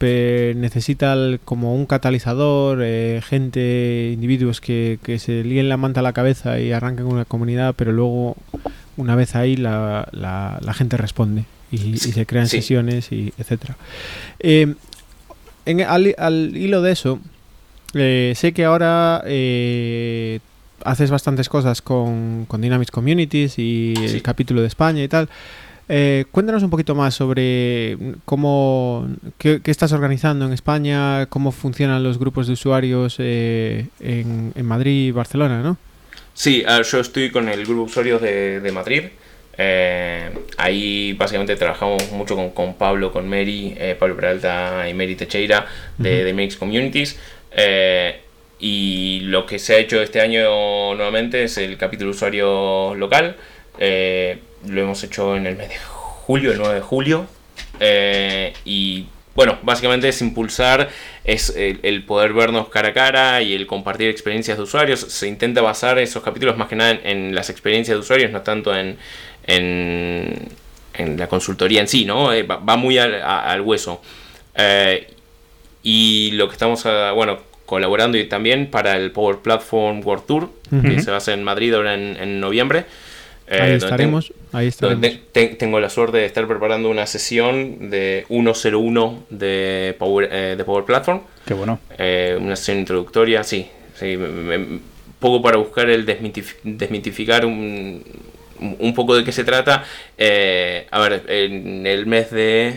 necesita como un catalizador, eh, gente, individuos que, se líen la manta a la cabeza y arranquen una comunidad, pero luego, una vez ahí, la, la, gente responde y, se crean sesiones, y etcétera. Eh, en, al, hilo de eso, eh, sé que ahora haces bastantes cosas con, con Dynamics Communities y el capítulo de España y tal. Eh, cuéntanos un poquito más sobre cómo qué, estás organizando en España, cómo funcionan los grupos de usuarios eh, en, Madrid y Barcelona, ¿no? Sí, yo estoy con el grupo de usuarios de, Madrid. Eh, ahí básicamente trabajamos mucho con, Pablo, con Mary, Pablo Peralta y Mary Techeira de, Mix Communities. Y lo que se ha hecho este año nuevamente es el capítulo usuario local lo hemos hecho en el mes de julio, el 9 de julio. Eh, y bueno, básicamente es impulsar, es el, poder vernos cara a cara y el compartir experiencias de usuarios. Se intenta basar esos capítulos más que nada en, las experiencias de usuarios, no tanto en, en, la consultoría en sí, ¿no? Eh, va, muy al, hueso. Eh, y lo que estamos, bueno, colaborando y también para el Power Platform World Tour, que se va a hacer en Madrid ahora en noviembre. Eh, ahí estaremos. ahí tengo la suerte de estar preparando una sesión de 101 de Power, eh, de Power Platform. Qué bueno. Eh, una sesión introductoria, sí. sí poco para buscar el desmitificar un, un, poco de qué se trata. a ver, en el mes de...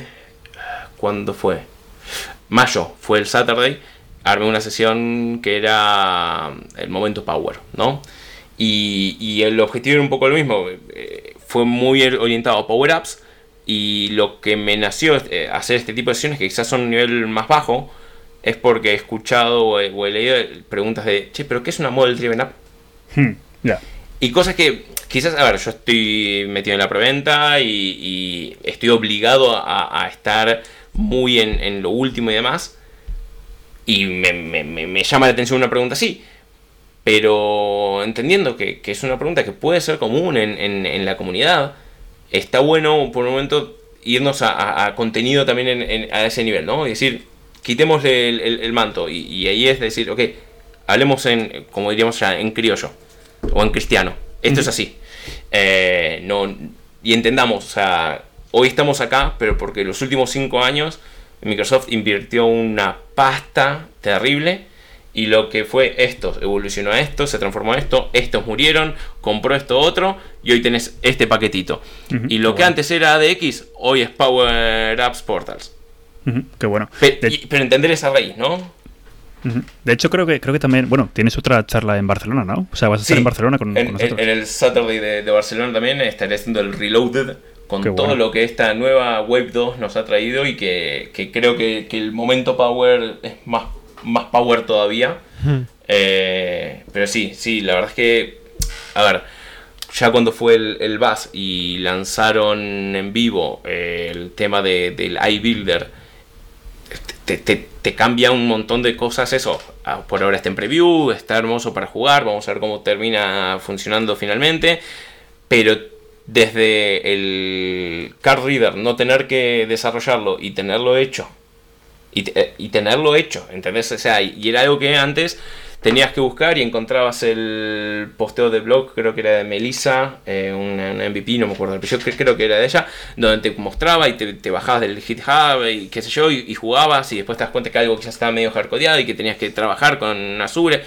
¿Cuándo fue? Mayo, fue el Saturday. Armé una sesión que era el momento Power, ¿no? Y, el objetivo era un poco lo mismo. Eh, fue muy orientado a power-ups. Y lo que me nació eh, hacer este tipo de sesiones, que quizás son un nivel más bajo, es porque he escuchado o he, leído preguntas de, che, pero ¿qué es una Model Driven App? Hmm, y cosas que quizás, a ver, yo estoy metido en la preventa y, estoy obligado a, estar muy en, lo último y demás. Y me, me llama la atención una pregunta así. Pero entendiendo que, es una pregunta que puede ser común en, la comunidad, está bueno por un momento irnos a, contenido también a ese nivel, ¿no? Es decir, quitemos el, manto y, ahí es decir, ok, hablemos en, como diríamos ya, en criollo o en cristiano. Esto es así. Eh, no, y entendamos, o sea, hoy estamos acá, pero porque los últimos cinco años Microsoft invirtió una pasta terrible y lo que fue esto, evolucionó a esto, se transformó a esto, estos murieron, compró esto otro y hoy tenés este paquetito. y lo que antes era ADX, hoy es Power Apps Portals. Qué bueno. Pero, entender esa raíz, ¿no? De hecho, creo que creo que también, bueno, tienes otra charla en Barcelona, ¿no? O sea, vas a estar en Barcelona con, en, nosotros. En el Saturday de, Barcelona también estaré haciendo el Reloaded con todo lo que esta nueva Web 2 nos ha traído y que, creo que, que el momento Power es más más power todavía. Eh, pero sí, sí, la verdad es que, a ver, ya cuando fue el, el BAS y lanzaron en vivo eh, el tema de, del iBuilder, te, te, te, cambia un montón de cosas eso. Ah, por ahora está en preview, está hermoso para jugar, vamos a ver cómo termina funcionando finalmente. Pero desde el card reader no tener que desarrollarlo y tenerlo hecho y, y, tenerlo hecho, ¿entendés? O sea, y era algo que antes tenías que buscar y encontrabas el posteo de blog, creo que era de Melissa, eh, una, MVP, no me acuerdo, pero yo creo que era de ella, donde te mostraba y te, bajabas del GitHub y qué sé yo, y, jugabas y después te das cuenta que algo quizás estaba medio hardcodeado y que tenías que trabajar con Azure.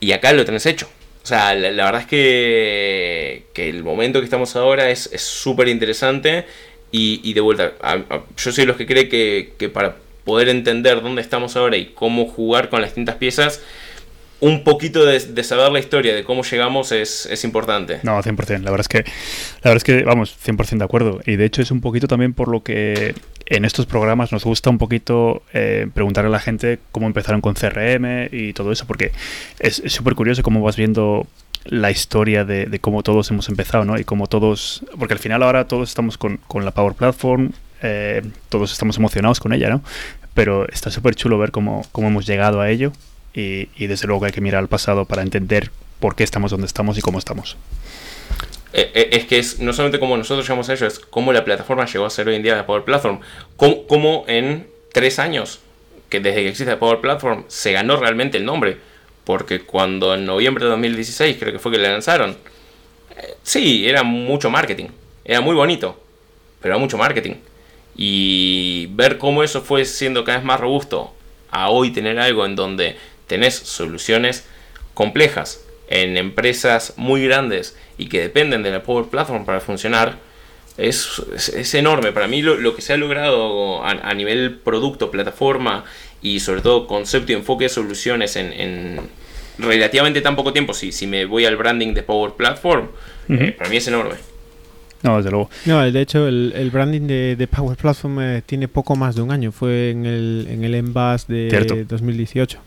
Y acá lo tenés hecho. O sea, la, verdad es que, que, el momento que estamos ahora es súper interesante y, de vuelta, a, yo soy los que cree que, que para poder entender dónde estamos ahora y cómo jugar con las distintas piezas, un poquito de, de, saber la historia de cómo llegamos es, es, importante. No, 100%. La verdad es que, la verdad es que vamos, 100% de acuerdo. Y de hecho es un poquito también por lo que en estos programas nos gusta un poquito eh, preguntarle a la gente cómo empezaron con CRM y todo eso, porque es súper curioso cómo vas viendo la historia de, de, cómo todos hemos empezado, ¿no? Y cómo todos, porque al final ahora todos estamos con, con la Power Platform, eh, todos estamos emocionados con ella, ¿no? Pero está súper chulo ver cómo, cómo, hemos llegado a ello y, y, desde luego hay que mirar al pasado para entender por qué estamos donde estamos y cómo estamos. Eh, es que es no solamente cómo nosotros llegamos a ello, es cómo la plataforma llegó a ser hoy en día la Power Platform. Cómo, cómo en tres años, que desde que existe la Power Platform, se ganó realmente el nombre. Porque cuando en noviembre de 2016 creo que fue que le lanzaron, eh, sí, era mucho marketing. Era muy bonito, pero era mucho marketing y ver cómo eso fue siendo cada vez más robusto a hoy tener algo en donde tenés soluciones complejas en empresas muy grandes y que dependen de la Power Platform para funcionar es, es, es enorme. Para mí lo, lo, que se ha logrado a, a, nivel producto, plataforma y sobre todo concepto y enfoque de soluciones en, en relativamente tan poco tiempo, si, si me voy al branding de Power Platform, uh -huh. eh, para mí es enorme. No, desde luego. No, de hecho, el, el branding de, de, Power Platform eh, tiene poco más de un año. Fue en el, en el Envas de Cierto. 2018.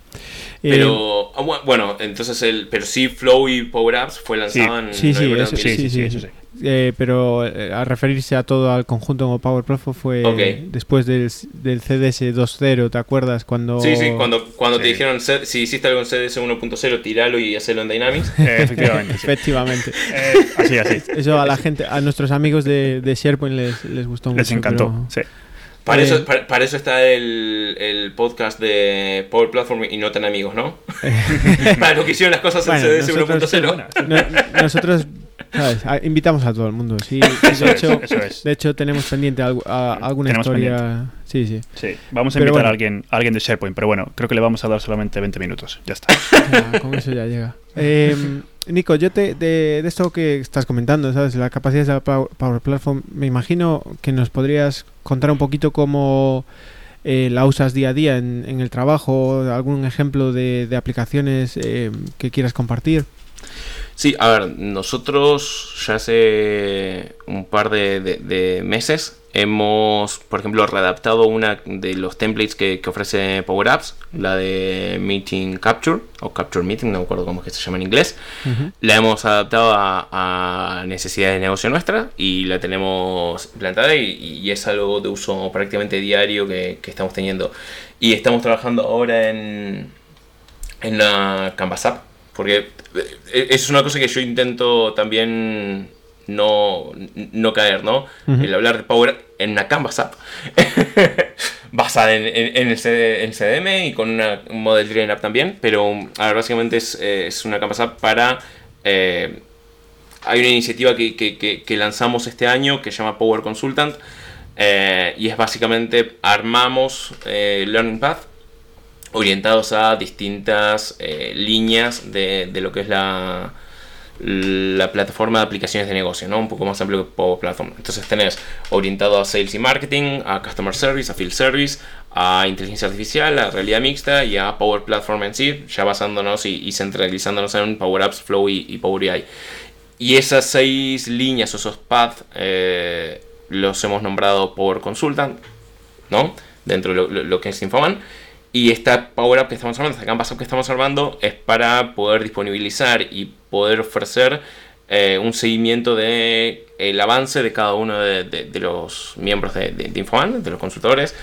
Pero, eh, bueno, entonces, el, pero sí, Flow y Power Apps fue lanzado sí. en. Sí, sí, eso, sí, sí, sí, eso sí. Eh, pero eh, a referirse a todo al conjunto como Power Platform fue okay. después del, del CDS 2.0, ¿te acuerdas? Cuando... Sí, sí, cuando, cuando sí. te dijeron si hiciste algo en CDS 1.0, tiralo y hacelo en Dynamics. Eh, efectivamente. efectivamente. Eh, así, así. Eso a la gente, a nuestros amigos de, de SharePoint les, les gustó les mucho. Les encantó, pero... sí. Para, eso, para, para, eso está el, el, podcast de Power Platform y no tan amigos, ¿no? para lo que hicieron las cosas en bueno, CDS 1.0. No, nosotros ¿Sabes? A, invitamos a todo el mundo. Sí, eso de, hecho, es, eso es. de hecho, tenemos pendiente a, a, alguna tenemos historia. Pendiente. Sí, sí. Sí, vamos a invitar bueno. a, alguien, a alguien de SharePoint, pero bueno, creo que le vamos a dar solamente 20 minutos. Ya está. Ya, con eso ya llega. Eh, Nico, yo te, de, esto que estás comentando, ¿sabes? La capacidad de la Power Platform, me imagino que nos podrías contar un poquito cómo. Eh, la usas día a día en, el trabajo, algún ejemplo de, aplicaciones eh, que quieras compartir. Sí, a ver, nosotros ya hace un par de, meses hemos, por ejemplo, readaptado una de los templates que, que, ofrece Power Apps, la de Meeting Capture, o Capture Meeting, no me acuerdo cómo es que se llama en inglés. Uh -huh. La hemos adaptado a, a, necesidades de negocio nuestra y la tenemos plantada y, y es algo de uso prácticamente diario que, que, estamos teniendo. Y estamos trabajando ahora en, en la Canvas App, porque es una cosa que yo intento también no, no caer, ¿no? Uh -huh. El hablar de Power en una Canvas app basada en, en, en, el CD, en, CDM y con una Model Driven app también, pero a ver, básicamente es, es, una Canvas app para... Eh, hay una iniciativa que, que, que, que, lanzamos este año que se llama Power Consultant eh, y es básicamente armamos eh, Learning Path orientados a distintas eh, líneas de, de, lo que es la, la plataforma de aplicaciones de negocio, ¿no? Un poco más amplio que Power Platform. Entonces tenés orientado a sales y marketing, a customer service, a field service, a inteligencia artificial, a realidad mixta y a Power Platform en sí, ya basándonos y, centralizándonos en Power Apps, Flow y, Power BI. Y esas seis líneas o esos paths eh, los hemos nombrado Power Consultant, ¿no? Dentro de lo, lo, que es Infoman. Y esta Power Up que estamos armando, esta Canvas Up que estamos armando, es para poder disponibilizar y poder ofrecer eh, un seguimiento de el avance de cada uno de, los miembros de, de, de los consultores,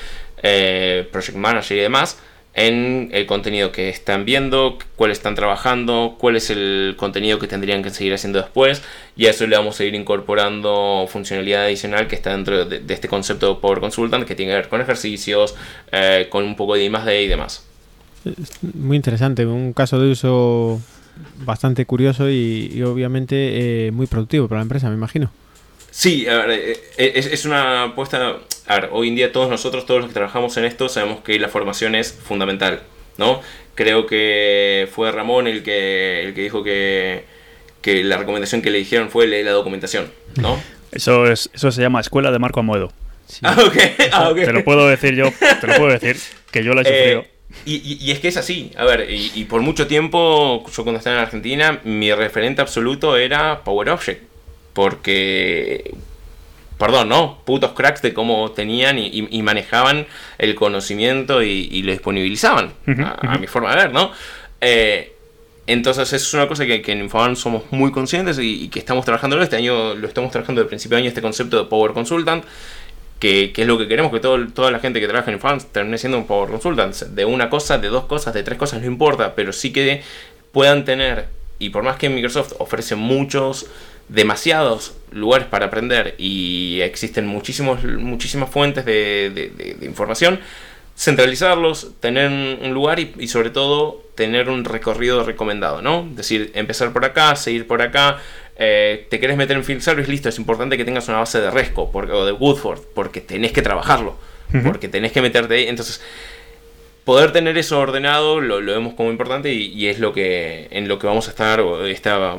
eh, Project Manager y demás, en el contenido que están viendo, cuál están trabajando, cuál es el contenido que tendrían que seguir haciendo después, y a eso le vamos a ir incorporando funcionalidad adicional que está dentro de, este concepto de Power Consultant, que tiene que ver con ejercicios, eh, con un poco de I y demás. Muy interesante, un caso de uso bastante curioso y, obviamente eh, muy productivo para la empresa, me imagino. Sí, a ver, eh, eh, es, una apuesta. A ver, hoy en día todos nosotros, todos los que trabajamos en esto, sabemos que la formación es fundamental, ¿no? Creo que fue Ramón el que, el que dijo que, que la recomendación que le dijeron fue leer la documentación, ¿no? Eso, es, eso se llama Escuela de Marco Amuedo. Ah, ah, Te lo puedo decir yo, te lo puedo decir, que yo la he sufrido. Y, es que es así, a ver, y, por mucho tiempo, yo cuando estaba en Argentina, mi referente absoluto era Power Object, porque, perdón, ¿no? Putos cracks de cómo tenían y, manejaban el conocimiento y, lo disponibilizaban, a, mi forma de ver, ¿no? Eh, entonces es una cosa que, en Infoban somos muy conscientes y, que estamos trabajando este año, lo estamos trabajando desde el principio de año, este concepto de Power Consultant, que, es lo que queremos, que todo, toda la gente que trabaja en Fans termine siendo un Power Consultant. De una cosa, de dos cosas, de tres cosas, no importa, pero sí que puedan tener, y por más que Microsoft ofrece muchos, demasiados lugares para aprender y existen muchísimos, muchísimas fuentes de, información, centralizarlos, tener un lugar y, y, sobre todo tener un recorrido recomendado, ¿no? Es decir, empezar por acá, seguir por acá, eh, te querés meter en Field Service, listo, es importante que tengas una base de Resco o de Woodford, porque tenés que trabajarlo, porque tenés que meterte ahí. Entonces, poder tener eso ordenado lo, vemos como importante y, es lo que en lo que vamos a estar, esta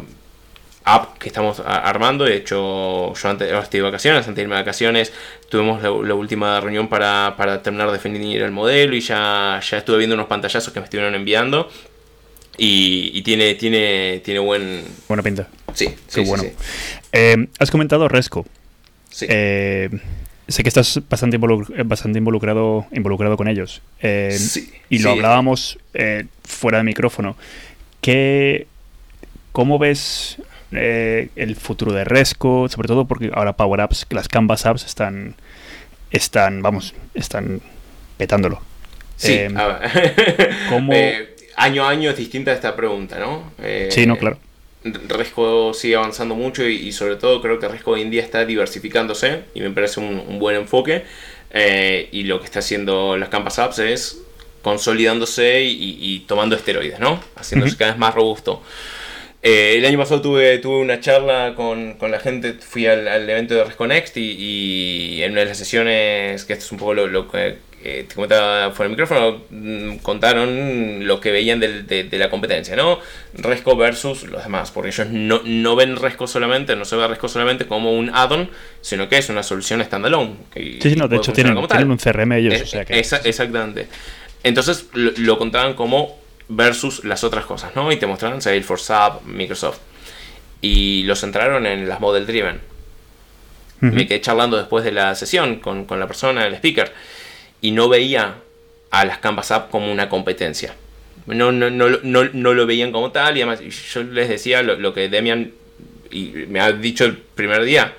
app que estamos armando. De hecho, yo antes, estoy de vacaciones, antes de irme de vacaciones, tuvimos la, última reunión para, para, terminar de definir el modelo y ya, ya estuve viendo unos pantallazos que me estuvieron enviando. Y, tiene, tiene, tiene buen... Buena pinta. Sí, sí, bueno. Eh, has comentado Resco. Sí. Eh, sé que estás bastante, bastante involucrado, involucrado con ellos. Eh, sí, y lo hablábamos fuera de micrófono. ¿Qué, ¿Cómo ves el futuro de Resco? Sobre todo porque ahora Power Apps, las Canvas Apps están, están vamos, están petándolo. Sí, ¿cómo, año a año es distinta esta pregunta, ¿no? Eh, sí, no, claro. Resco sigue avanzando mucho y, sobre todo creo que Resco hoy en día está diversificándose y me parece un, buen enfoque. Eh, y lo que está haciendo las Campus Apps es consolidándose y, tomando esteroides, ¿no? Haciéndose cada vez más robusto. Eh, el año pasado tuve, tuve una charla con, la gente, fui al, evento de Resconext y, y, en una de las sesiones, que esto es un poco lo que eh, te comentaba fuera del micrófono, mm, contaron lo que veían de, la competencia, ¿no? Resco versus los demás, porque ellos no, ven Resco solamente, no se ve Resco solamente como un add-on, sino que es una solución standalone. sí, sí, no, de hecho tienen, un CRM ellos. exactamente. Entonces lo, contaban como versus las otras cosas, ¿no? Y te mostraron Salesforce, SAP, Microsoft. Y los centraron en las model driven. Me quedé charlando después de la sesión con, con la persona, el speaker y no veía a las Canvas App como una competencia. No, no, no, no, lo veían como tal y además yo les decía lo, que Demian me ha dicho el primer día,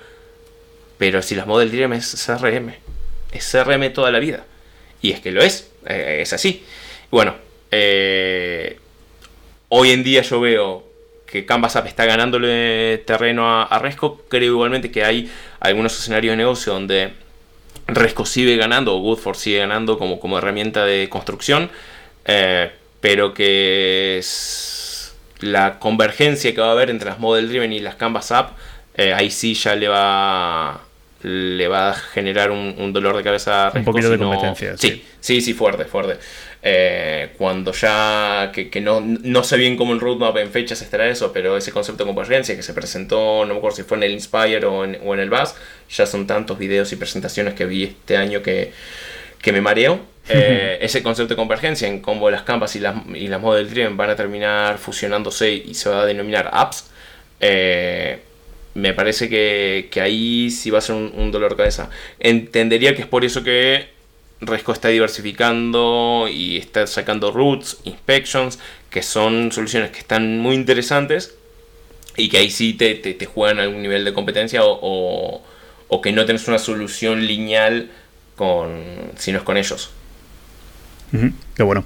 pero si las Model Driven es CRM, es CRM toda la vida. Y es que lo es, eh, es así. Bueno, eh, hoy en día yo veo que Canvas App está ganándole terreno a Resco. Creo igualmente que hay algunos escenarios de negocio donde Resco sigue ganando, o Woodford sigue ganando como, como herramienta de construcción, eh, pero que es la convergencia que va a haber entre las Model Driven y las Canvas App, eh, ahí sí ya le va le va a generar un, dolor de cabeza. Un poquito de competencia. Sí, sí, sí, fuerte, fuerte. Eh, cuando ya, que, no, no, sé bien cómo el roadmap en fechas estará eso, pero ese concepto de convergencia que se presentó, no me acuerdo si fue en el Inspire o en, o en el BAS, ya son tantos videos y presentaciones que vi este año que, que me mareo. Eh, ese concepto de convergencia en cómo las campas y las, y las Model Driven van a terminar fusionándose y se va a denominar apps. Eh, me parece que, ahí sí va a ser un, dolor de cabeza. Entendería que es por eso que Resco está diversificando y está sacando roots, inspections, que son soluciones que están muy interesantes y que ahí sí te, te, juegan algún nivel de competencia o, o, que no tienes una solución lineal con, si no es con ellos. Qué bueno.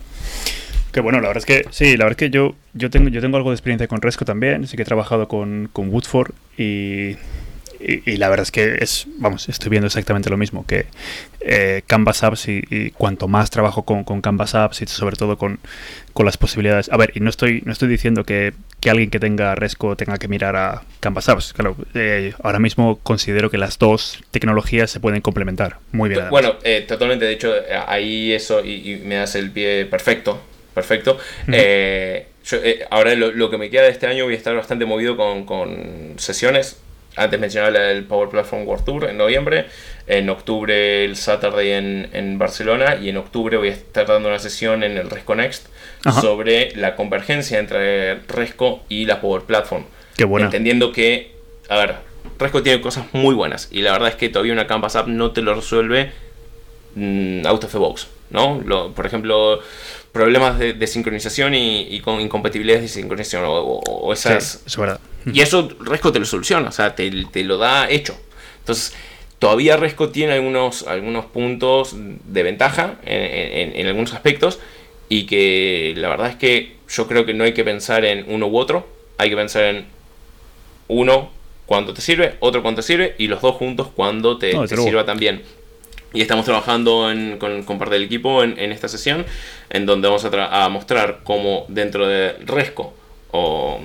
Qué bueno, la verdad es que sí, la verdad es que yo, yo, tengo, yo tengo algo de experiencia con Resco también, sí que he trabajado con, con Woodford y y, la verdad es que es, vamos, estoy viendo exactamente lo mismo, que eh, Canvas Apps y, cuanto más trabajo con, con, Canvas Apps y sobre todo con, las posibilidades. A ver, y no estoy, no estoy diciendo que, alguien que tenga Resco tenga que mirar a Canvas Apps. Claro, eh, ahora mismo considero que las dos tecnologías se pueden complementar muy bien. Bueno, eh, totalmente, de hecho, ahí eso y, me das el pie perfecto. Perfecto. ahora lo, que me queda de este año voy a estar bastante movido con, con sesiones antes mencionaba el Power Platform World Tour en noviembre, en octubre el Saturday en, en, Barcelona y en octubre voy a estar dando una sesión en el Resco Next sobre la convergencia entre Resco y la Power Platform. Qué bueno. Entendiendo que, a ver, Resco tiene cosas muy buenas y la verdad es que todavía una Canvas App no te lo resuelve mm, out of the box, ¿no? por ejemplo, problemas de, sincronización y, con incompatibilidades de sincronización o, esas... Y eso Resco te lo soluciona, o sea, te, lo da hecho. Entonces, todavía Resco tiene algunos, algunos puntos de ventaja en, algunos aspectos y que la verdad es que yo creo que no hay que pensar en uno u otro, hay que pensar en uno cuando te sirve, otro cuando te sirve y los dos juntos cuando te, sirva también. Y estamos trabajando con, con, parte del equipo en, esta sesión, en donde vamos a, a, mostrar cómo dentro de Resco o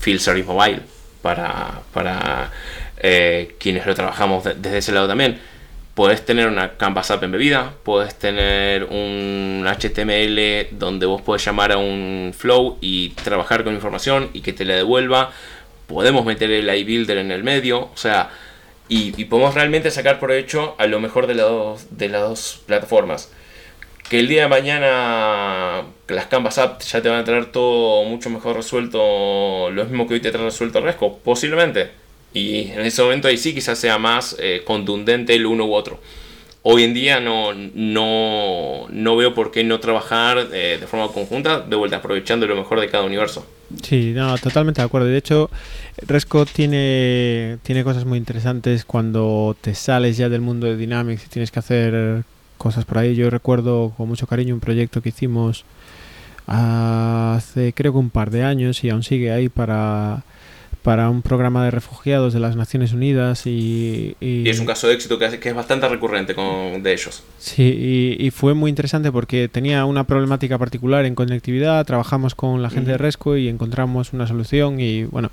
Field Service Mobile para, para eh, quienes lo trabajamos desde ese lado también. Puedes tener una Canvas App embebida, puedes tener un HTML donde vos puedes llamar a un flow y trabajar con información y que te la devuelva. Podemos meter el iBuilder en el medio, o sea, y, podemos realmente sacar provecho a lo mejor de, de las dos plataformas que el día de mañana las Canvas App ya te van a tener todo mucho mejor resuelto, lo mismo que hoy te trae resuelto Resco, posiblemente. Y en ese momento ahí sí quizás sea más eh, contundente el uno u otro. Hoy en día no, no, no veo por qué no trabajar eh, de forma conjunta, de vuelta aprovechando lo mejor de cada universo. Sí, no, totalmente de acuerdo. De hecho, Resco tiene, tiene cosas muy interesantes cuando te sales ya del mundo de Dynamics y tienes que hacer cosas por ahí. Yo recuerdo con mucho cariño un proyecto que hicimos hace creo que un par de años y aún sigue ahí para para un programa de refugiados de las Naciones Unidas y... Y, es un caso de éxito que, es bastante recurrente con, de ellos. Sí, y, fue muy interesante porque tenía una problemática particular en conectividad, trabajamos con la gente de Resco y encontramos una solución y bueno,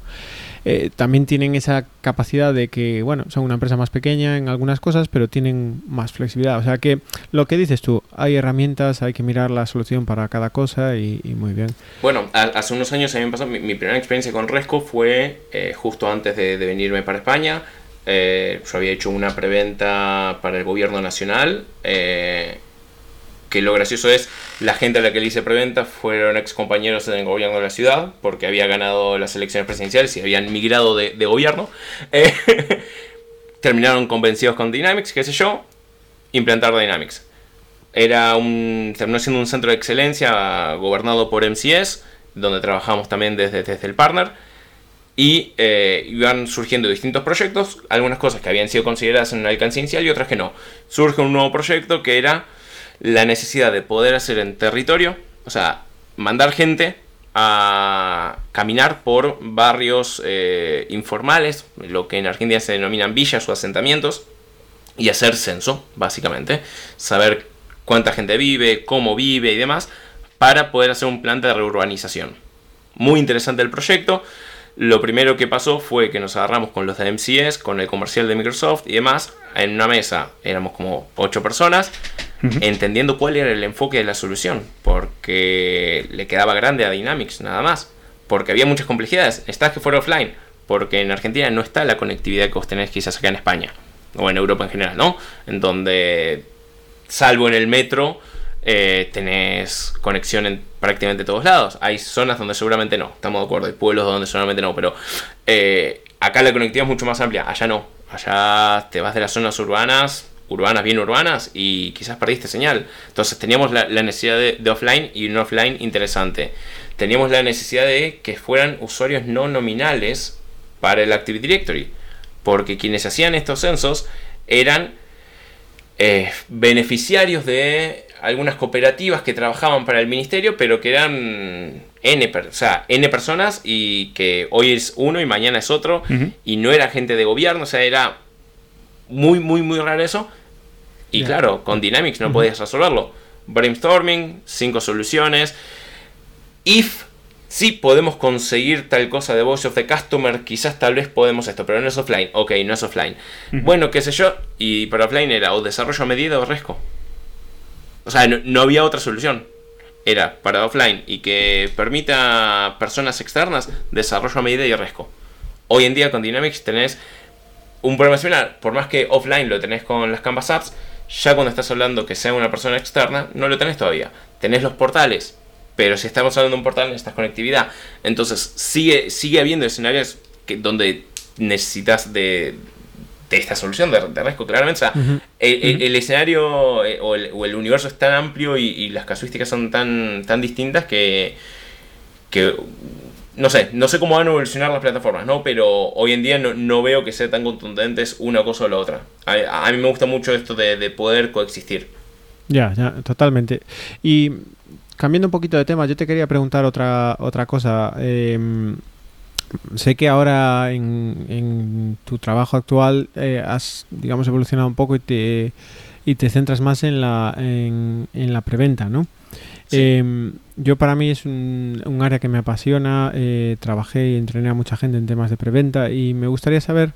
eh, también tienen esa capacidad de que, bueno, son una empresa más pequeña en algunas cosas, pero tienen más flexibilidad. O sea que lo que dices tú, hay herramientas, hay que mirar la solución para cada cosa y, muy bien. Bueno, hace unos años a mí me pasó, mi, primera experiencia con Resco fue eh, justo antes de, venirme para España. Eh, yo había hecho una preventa para el gobierno nacional que lo gracioso es, la gente a la que le hice preventa fueron ex compañeros en el gobierno de la ciudad, porque había ganado las elecciones presidenciales y habían migrado de, gobierno. Eh, terminaron convencidos con Dynamics, qué sé yo, implantar Dynamics. Era un, terminó siendo un centro de excelencia gobernado por MCS, donde trabajamos también desde, desde el partner. Y eh, iban surgiendo distintos proyectos, algunas cosas que habían sido consideradas en un alcance inicial y otras que no. Surge un nuevo proyecto que era la necesidad de poder hacer en territorio, o sea, mandar gente a caminar por barrios eh, informales, lo que en Argentina se denominan villas o asentamientos, y hacer censo, básicamente, saber cuánta gente vive, cómo vive y demás, para poder hacer un plan de reurbanización. Muy interesante el proyecto. Lo primero que pasó fue que nos agarramos con los de MCS, con el comercial de Microsoft y demás, en una mesa, éramos como 8 personas, entendiendo cuál era el enfoque de la solución, porque le quedaba grande a Dynamics, nada más, porque había muchas complejidades, estás que fuera offline, porque en Argentina no está la conectividad que vos tenés quizás acá en España, o en Europa en general, ¿no? En donde, salvo en el metro, eh, tenés conexión en prácticamente todos lados. Hay zonas donde seguramente no, estamos de acuerdo, hay pueblos donde seguramente no, pero eh, acá la conectividad es mucho más amplia, allá no. Allá te vas de las zonas urbanas urbanas, bien urbanas, y quizás perdiste señal. Entonces teníamos la, necesidad de, offline y un offline interesante. Teníamos la necesidad de que fueran usuarios no nominales para el Active Directory. Porque quienes hacían estos censos eran eh, beneficiarios de algunas cooperativas que trabajaban para el ministerio, pero que eran N, o sea, N personas y que hoy es uno y mañana es otro, y no era gente de gobierno, o sea, era muy, muy, muy raro eso. Y claro, con Dynamics no podías resolverlo. Brainstorming, cinco soluciones. If sí podemos conseguir tal cosa de voice of the customer, quizás tal vez podemos esto, pero no es offline. Ok, no es offline. Bueno, qué sé yo, y para offline era o desarrollo a medida o resco. O sea, no, había otra solución. Era para offline y que permita a personas externas desarrollo a medida y resco. Hoy en día con Dynamics tenés un problema similar. Por más que offline lo tenés con las Canvas Apps, ya cuando estás hablando que sea una persona externa, no lo tenés todavía. Tenés los portales, pero si estamos hablando de un portal necesitas conectividad. Entonces sigue, sigue habiendo escenarios que, donde necesitas de, de esta solución de, de Resco, claramente. el, escenario eh, o, el, universo es tan amplio y, las casuísticas son tan, tan distintas que, que no sé, no sé cómo van a evolucionar las plataformas, ¿no? Pero hoy en día no, veo que sea tan contundentes una cosa o la otra. A, mí me gusta mucho esto de, poder coexistir. Ya, ya, totalmente. Y cambiando un poquito de tema, yo te quería preguntar otra, otra cosa. Eh, sé que ahora en, tu trabajo actual eh, has, digamos, evolucionado un poco y te, y te centras más en la, en, la preventa, ¿no? Em, yo para mí es un, un área que me apasiona, eh, trabajé y entrené a mucha gente en temas de preventa y me gustaría saber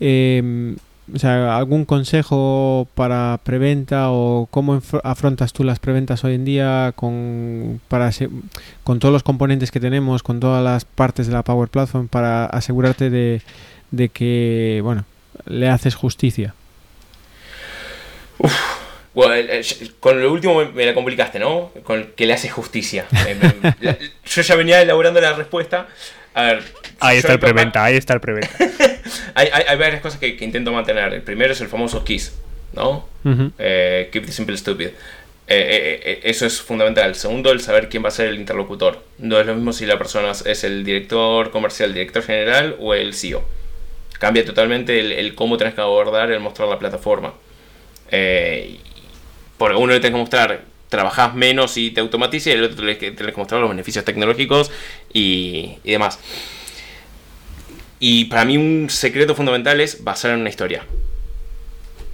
eh, o sea, algún consejo para preventa o cómo afrontas tú las preventas hoy en día con, para, con todos los componentes que tenemos, con todas las partes de la Power Platform para asegurarte de, que, bueno, le haces justicia. Con lo último me la complicaste, ¿no? Con que le haces justicia. yo ya venía elaborando la respuesta. A ver, ahí está el preventa, ahí está el preventa. hay, varias cosas que, intento mantener. El primero es el famoso KISS, ¿no? Eh, keep the simple stupid. Eh, eh, eso es fundamental. El segundo, el saber quién va a ser el interlocutor. No es lo mismo si la persona es el director comercial, el director general o el CEO. Cambia totalmente el, cómo tenés que abordar el mostrar la plataforma. Porque uno le tenés que mostrar trabajás menos y te automatiza y el otro tenés que, tenés que mostrar los beneficios tecnológicos y, y demás. Y para mí un secreto fundamental es basar en una historia.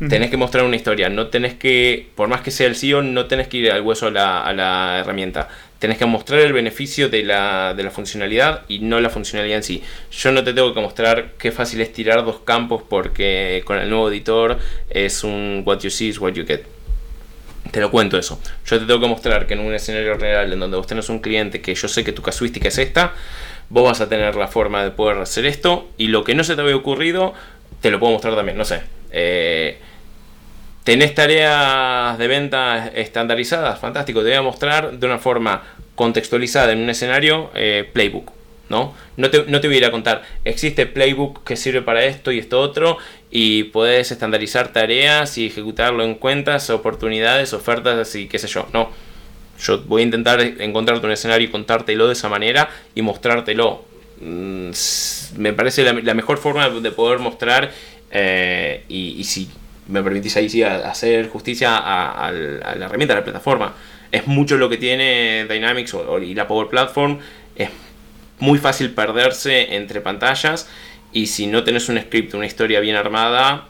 Tenés que mostrar una historia, no tenés que, por más que sea el CEO, no tenés que ir al hueso a la, herramienta. Tenés que mostrar el beneficio de la, de la, funcionalidad y no la funcionalidad en sí. Yo no te tengo que mostrar qué fácil es tirar dos campos porque con el nuevo editor es un what you see is what you get. Te lo cuento eso. Yo te tengo que mostrar que en un escenario real en donde vos tenés un cliente que yo sé que tu casuística es esta, vos vas a tener la forma de poder hacer esto y lo que no se te había ocurrido, te lo puedo mostrar también, no sé. Eh, ¿Tenés tareas de venta estandarizadas? Fantástico, te voy a mostrar de una forma contextualizada en un escenario eh, playbook. ¿No? No te, no te voy a ir a contar, existe playbook que sirve para esto y esto otro y puedes estandarizar tareas y ejecutarlo en cuentas, oportunidades, ofertas y qué sé yo. No, yo voy a intentar encontrarte un escenario y contártelo de esa manera y mostrártelo. Mm, me parece la, mejor forma de poder mostrar eh, y, si me permitís ahí sí hacer justicia a, la herramienta, a la plataforma. Es mucho lo que tiene Dynamics y la Power Platform. Es muy fácil perderse entre pantallas y si no tenés un script, una historia bien armada,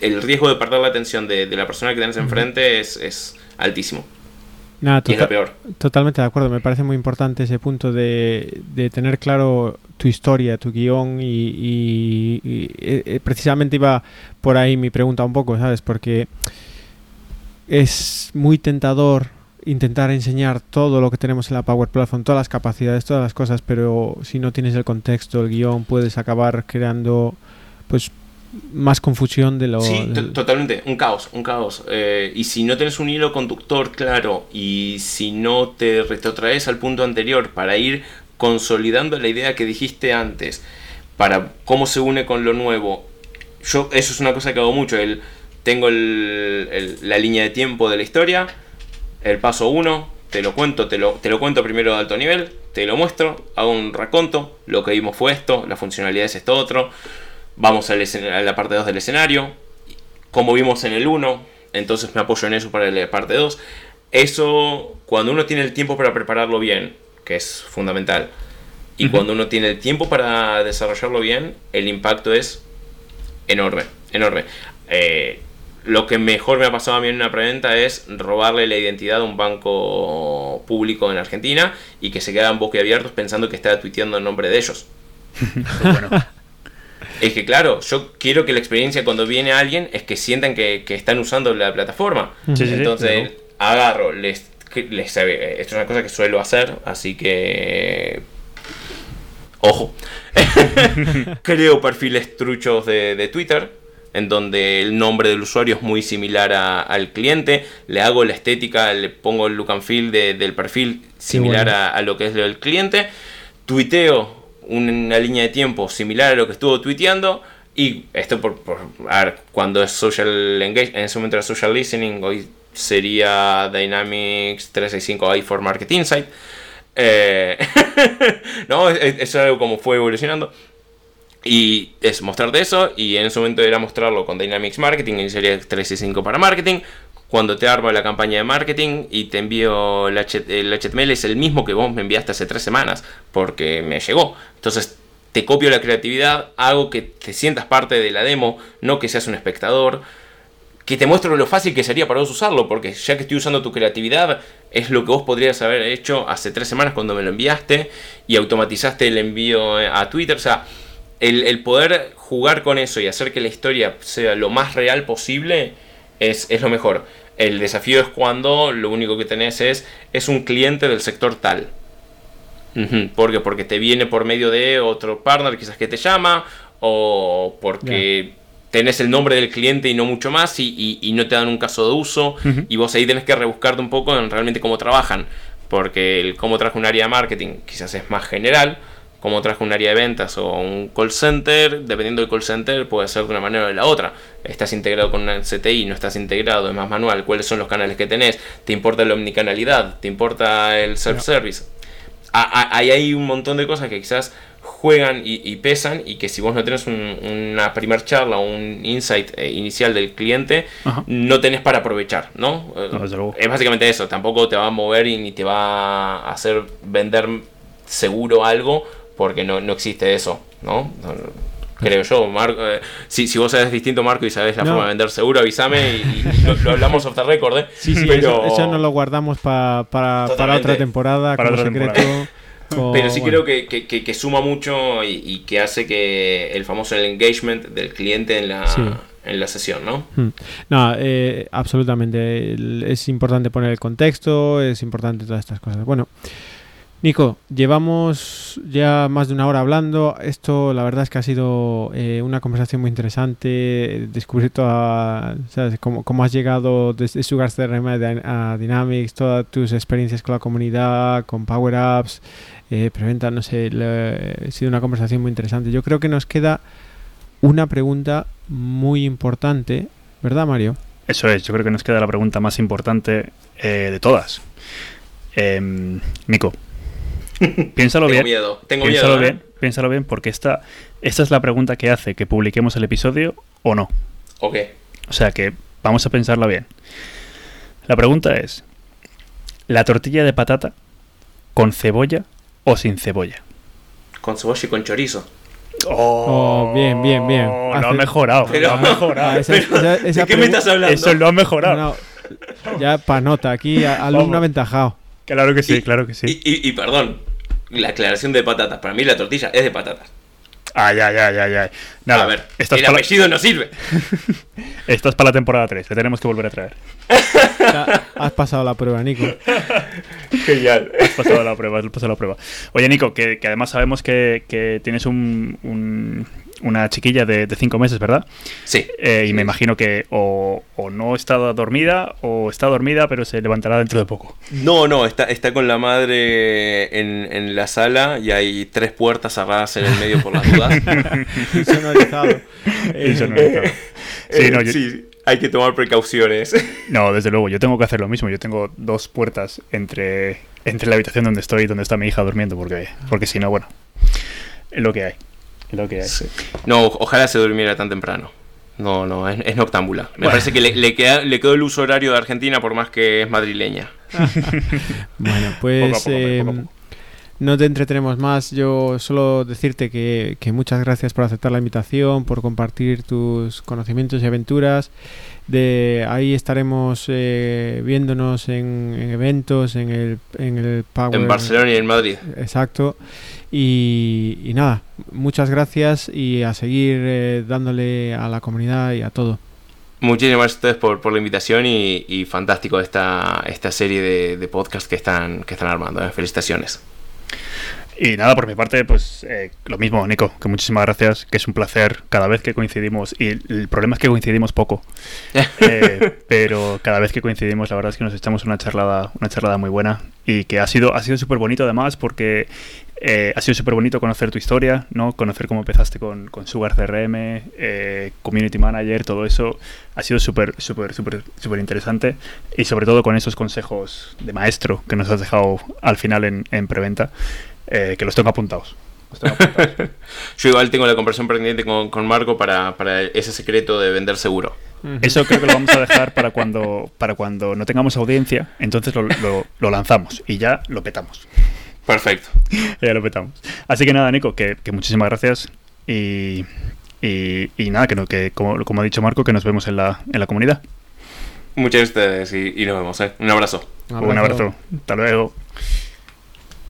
el riesgo de perder la atención de, la persona que tenés enfrente es, es altísimo. Nada, tota- peor. Totalmente de acuerdo. Me parece muy importante ese punto de, tener claro tu historia, tu guion y, eh, eh, precisamente iba por ahí mi pregunta un poco, ¿sabes? Porque es muy tentador intentar enseñar todo lo que tenemos en la Power Platform, todas las capacidades, todas las cosas, pero si no tienes el contexto, el guion, puedes acabar creando pues más confusión de lo... Sí, totalmente, un caos, un caos. Eh, y si no tienes un hilo conductor claro y si no te retrotraes al punto anterior para ir consolidando la idea que dijiste antes, para cómo se une con lo nuevo, yo eso es una cosa que hago mucho, el tengo la línea de tiempo de la historia, el paso 1, te lo cuento, te lo, te lo cuento primero de alto nivel, te lo muestro, hago un raconto, lo que vimos fue esto, la funcionalidad es esto otro, vamos a la parte 2 del escenario, como vimos en el 1, entonces me apoyo en eso para la parte 2. Eso, cuando uno tiene el tiempo para prepararlo bien, que es fundamental, y cuando uno tiene el tiempo para desarrollarlo bien, el impacto es enorme, enorme. Eh, lo que mejor me ha pasado a mí en una preventa es robarle la identidad a un banco público en Argentina y que se quedan boquiabiertos pensando que estaba tuiteando en nombre de ellos. Es que claro, yo quiero que la experiencia cuando viene alguien es que sientan que, están usando la plataforma. Entonces, agarro, les, les, esto es una cosa que suelo hacer, así que ojo, creo perfiles truchos de Twitter en donde el nombre del usuario es muy similar al cliente, le hago la estética, le pongo el look and feel del perfil similar a, lo que es el cliente, tuiteo una línea de tiempo similar a lo que estuvo tuiteando y esto por, a ver, cuando es social engagement, en ese momento era social listening, hoy sería Dynamics 365 i for Market Insight. Eh, no, eso es algo como fue evolucionando. Y es mostrarte eso, y en ese momento era mostrarlo con Dynamics Marketing, y sería 365 para marketing. Cuando te armo la campaña de marketing y te envío el, HTML, es el mismo que vos me enviaste hace tres semanas, porque me llegó. Entonces te copio la creatividad, hago que te sientas parte de la demo, no que seas un espectador, que te muestro lo fácil que sería para vos usarlo, porque ya que estoy usando tu creatividad, es lo que vos podrías haber hecho hace tres semanas cuando me lo enviaste y automatizaste el envío a Twitter. O sea, el, poder jugar con eso y hacer que la historia sea lo más real posible es, lo mejor. El desafío es cuando lo único que tenés es, es un cliente del sector tal. ¿Por qué? Porque te viene por medio de otro partner quizás que te llama o porque tenés el nombre del cliente y no mucho más y, no te dan un caso de uso y vos ahí tenés que rebuscarte un poco en realmente cómo trabajan. Porque el cómo trabaja un área de marketing quizás es más general como traje un área de ventas o un call center, dependiendo del call center puede ser de una manera o de la otra. Estás integrado con una CTI, no estás integrado, es más manual, cuáles son los canales que tenés, te importa la omnicanalidad, te importa el self-service. Ahí hay un montón de cosas que quizás juegan y, pesan y que si vos no tenés una primer charla o un insight eh, inicial del cliente, no tenés para aprovechar, ¿no? es básicamente eso, tampoco te va a mover y ni te va a hacer vender seguro algo porque no, existe eso, ¿no? Creo yo, Marco. Eh, si, si vos sabes distinto, Marco, y sabes la forma de vender seguro, avísame y, lo, hablamos off the record, ¿eh? Sí, sí, eso, eso nos lo guardamos para, para otra temporada, para como secreto. Pero sí creo que, que, suma mucho y, que hace que el famoso engagement del cliente en la, en la sesión, ¿no? Hmm. No, eh, absolutamente. Es importante poner el contexto, es importante todas estas cosas. Bueno. Nico, llevamos ya más de una hora hablando. Esto, la verdad es que ha sido eh, una conversación muy interesante. Descubrir toda. Cómo, has llegado desde Sugar CRM a Dynamics, todas tus experiencias con la comunidad, con Power Apps, eh, preventa, no sé. ha sido una conversación muy interesante. Yo creo que nos queda una pregunta muy importante, ¿verdad, Mario? Eso es, yo creo que nos queda la pregunta más importante eh, de todas. Eh, Nico, Piénsalo tengo bien. Miedo. Tengo piénsalo miedo. Bien, piénsalo bien, porque esta, esta es la pregunta que hace que publiquemos el episodio o no. Ok. O sea que vamos a pensarla bien. La pregunta es: ¿la tortilla de patata con cebolla o sin cebolla? Con cebolla y con chorizo. Oh, bien, bien, bien. Lo ha mejorado. lo ha mejorado. ¿De qué me estás hablando? Eso lo ha mejorado. ya para nota, aquí alumno aventajado. Claro que sí, claro que sí. Y, perdón, la aclaración de patatas. Para mí la tortilla es de patatas. Ay, ay, ay, ay, ay. Nada, a ver, el apellido no sirve. Esto es para la temporada 3, le tenemos que volver a traer. has pasado la prueba, Nico. Genial. Has pasado la prueba, has pasado la prueba. Oye, Nico, que, además sabemos que, tienes un, una chiquilla de, de cinco meses, ¿verdad? Sí. Eh, y me imagino que o, o no está dormida o está dormida, pero se levantará dentro de poco. No, no, está, está con la madre en, en la sala y hay tres puertas cerradas en el medio por las dudas. Insonorizado. Insonorizado. Sí, Eh, no, yo- sí, hay que tomar precauciones. No, desde luego, yo tengo que hacer lo mismo. Yo tengo dos puertas entre, entre la habitación donde estoy y donde está mi hija durmiendo, porque, porque si no, bueno, es lo que hay. Es lo que hay. No, ojalá se durmiera tan temprano. No, no, es, es noctámbula. Me Bueno. parece que le, le queda- le quedó el uso horario de Argentina por más que es madrileña. Bueno, pues poco, poco eh, poco. no te entretenemos más. Yo solo decirte que, que muchas gracias por aceptar la invitación, por compartir tus conocimientos y aventuras. De ahí estaremos eh, viéndonos en, en eventos, en el, en el Power. En Barcelona y en Madrid. Exacto. Y, y nada, muchas gracias y a seguir eh, dándole a la comunidad y a todo. Muchísimas gracias a ustedes por, por la invitación y, y fantástico esta, esta serie de, de podcast que están, que están armando. ¿eh? Felicitaciones. Y nada, por mi parte, pues eh, lo mismo, Nico, que muchísimas gracias, que es un placer cada vez que coincidimos. Y el problema es que coincidimos poco. Eh, pero cada vez que coincidimos, la verdad es que nos echamos una charlada, una charlada muy buena. Y que ha sido, ha sido súper bonito además, porque eh, ha sido súper bonito conocer tu historia, ¿no? Conocer cómo empezaste con, con Sugar CRM, eh, Community Manager, todo eso. Ha sido súper, súper, súper, súper interesante. Y sobre todo con esos consejos de maestro que nos has dejado al final en, en preventa, eh, que los tengo apuntados. Los tengo apuntados. Yo igual tengo la conversación pendiente con, con Marco para, para ese secreto de vender seguro. Eso creo que lo vamos a dejar para cuando, para cuando no tengamos audiencia, entonces lo, lo- lo lanzamos y ya lo petamos. Perfecto. Ya lo petamos. Así que nada, Nico, que, que muchísimas gracias y, y, y nada, que, no- que como, como ha dicho Marco, que nos vemos en la, en la comunidad. Muchas gracias y, y nos vemos. ¿eh? Un abrazo. Un abrazo. Hasta luego.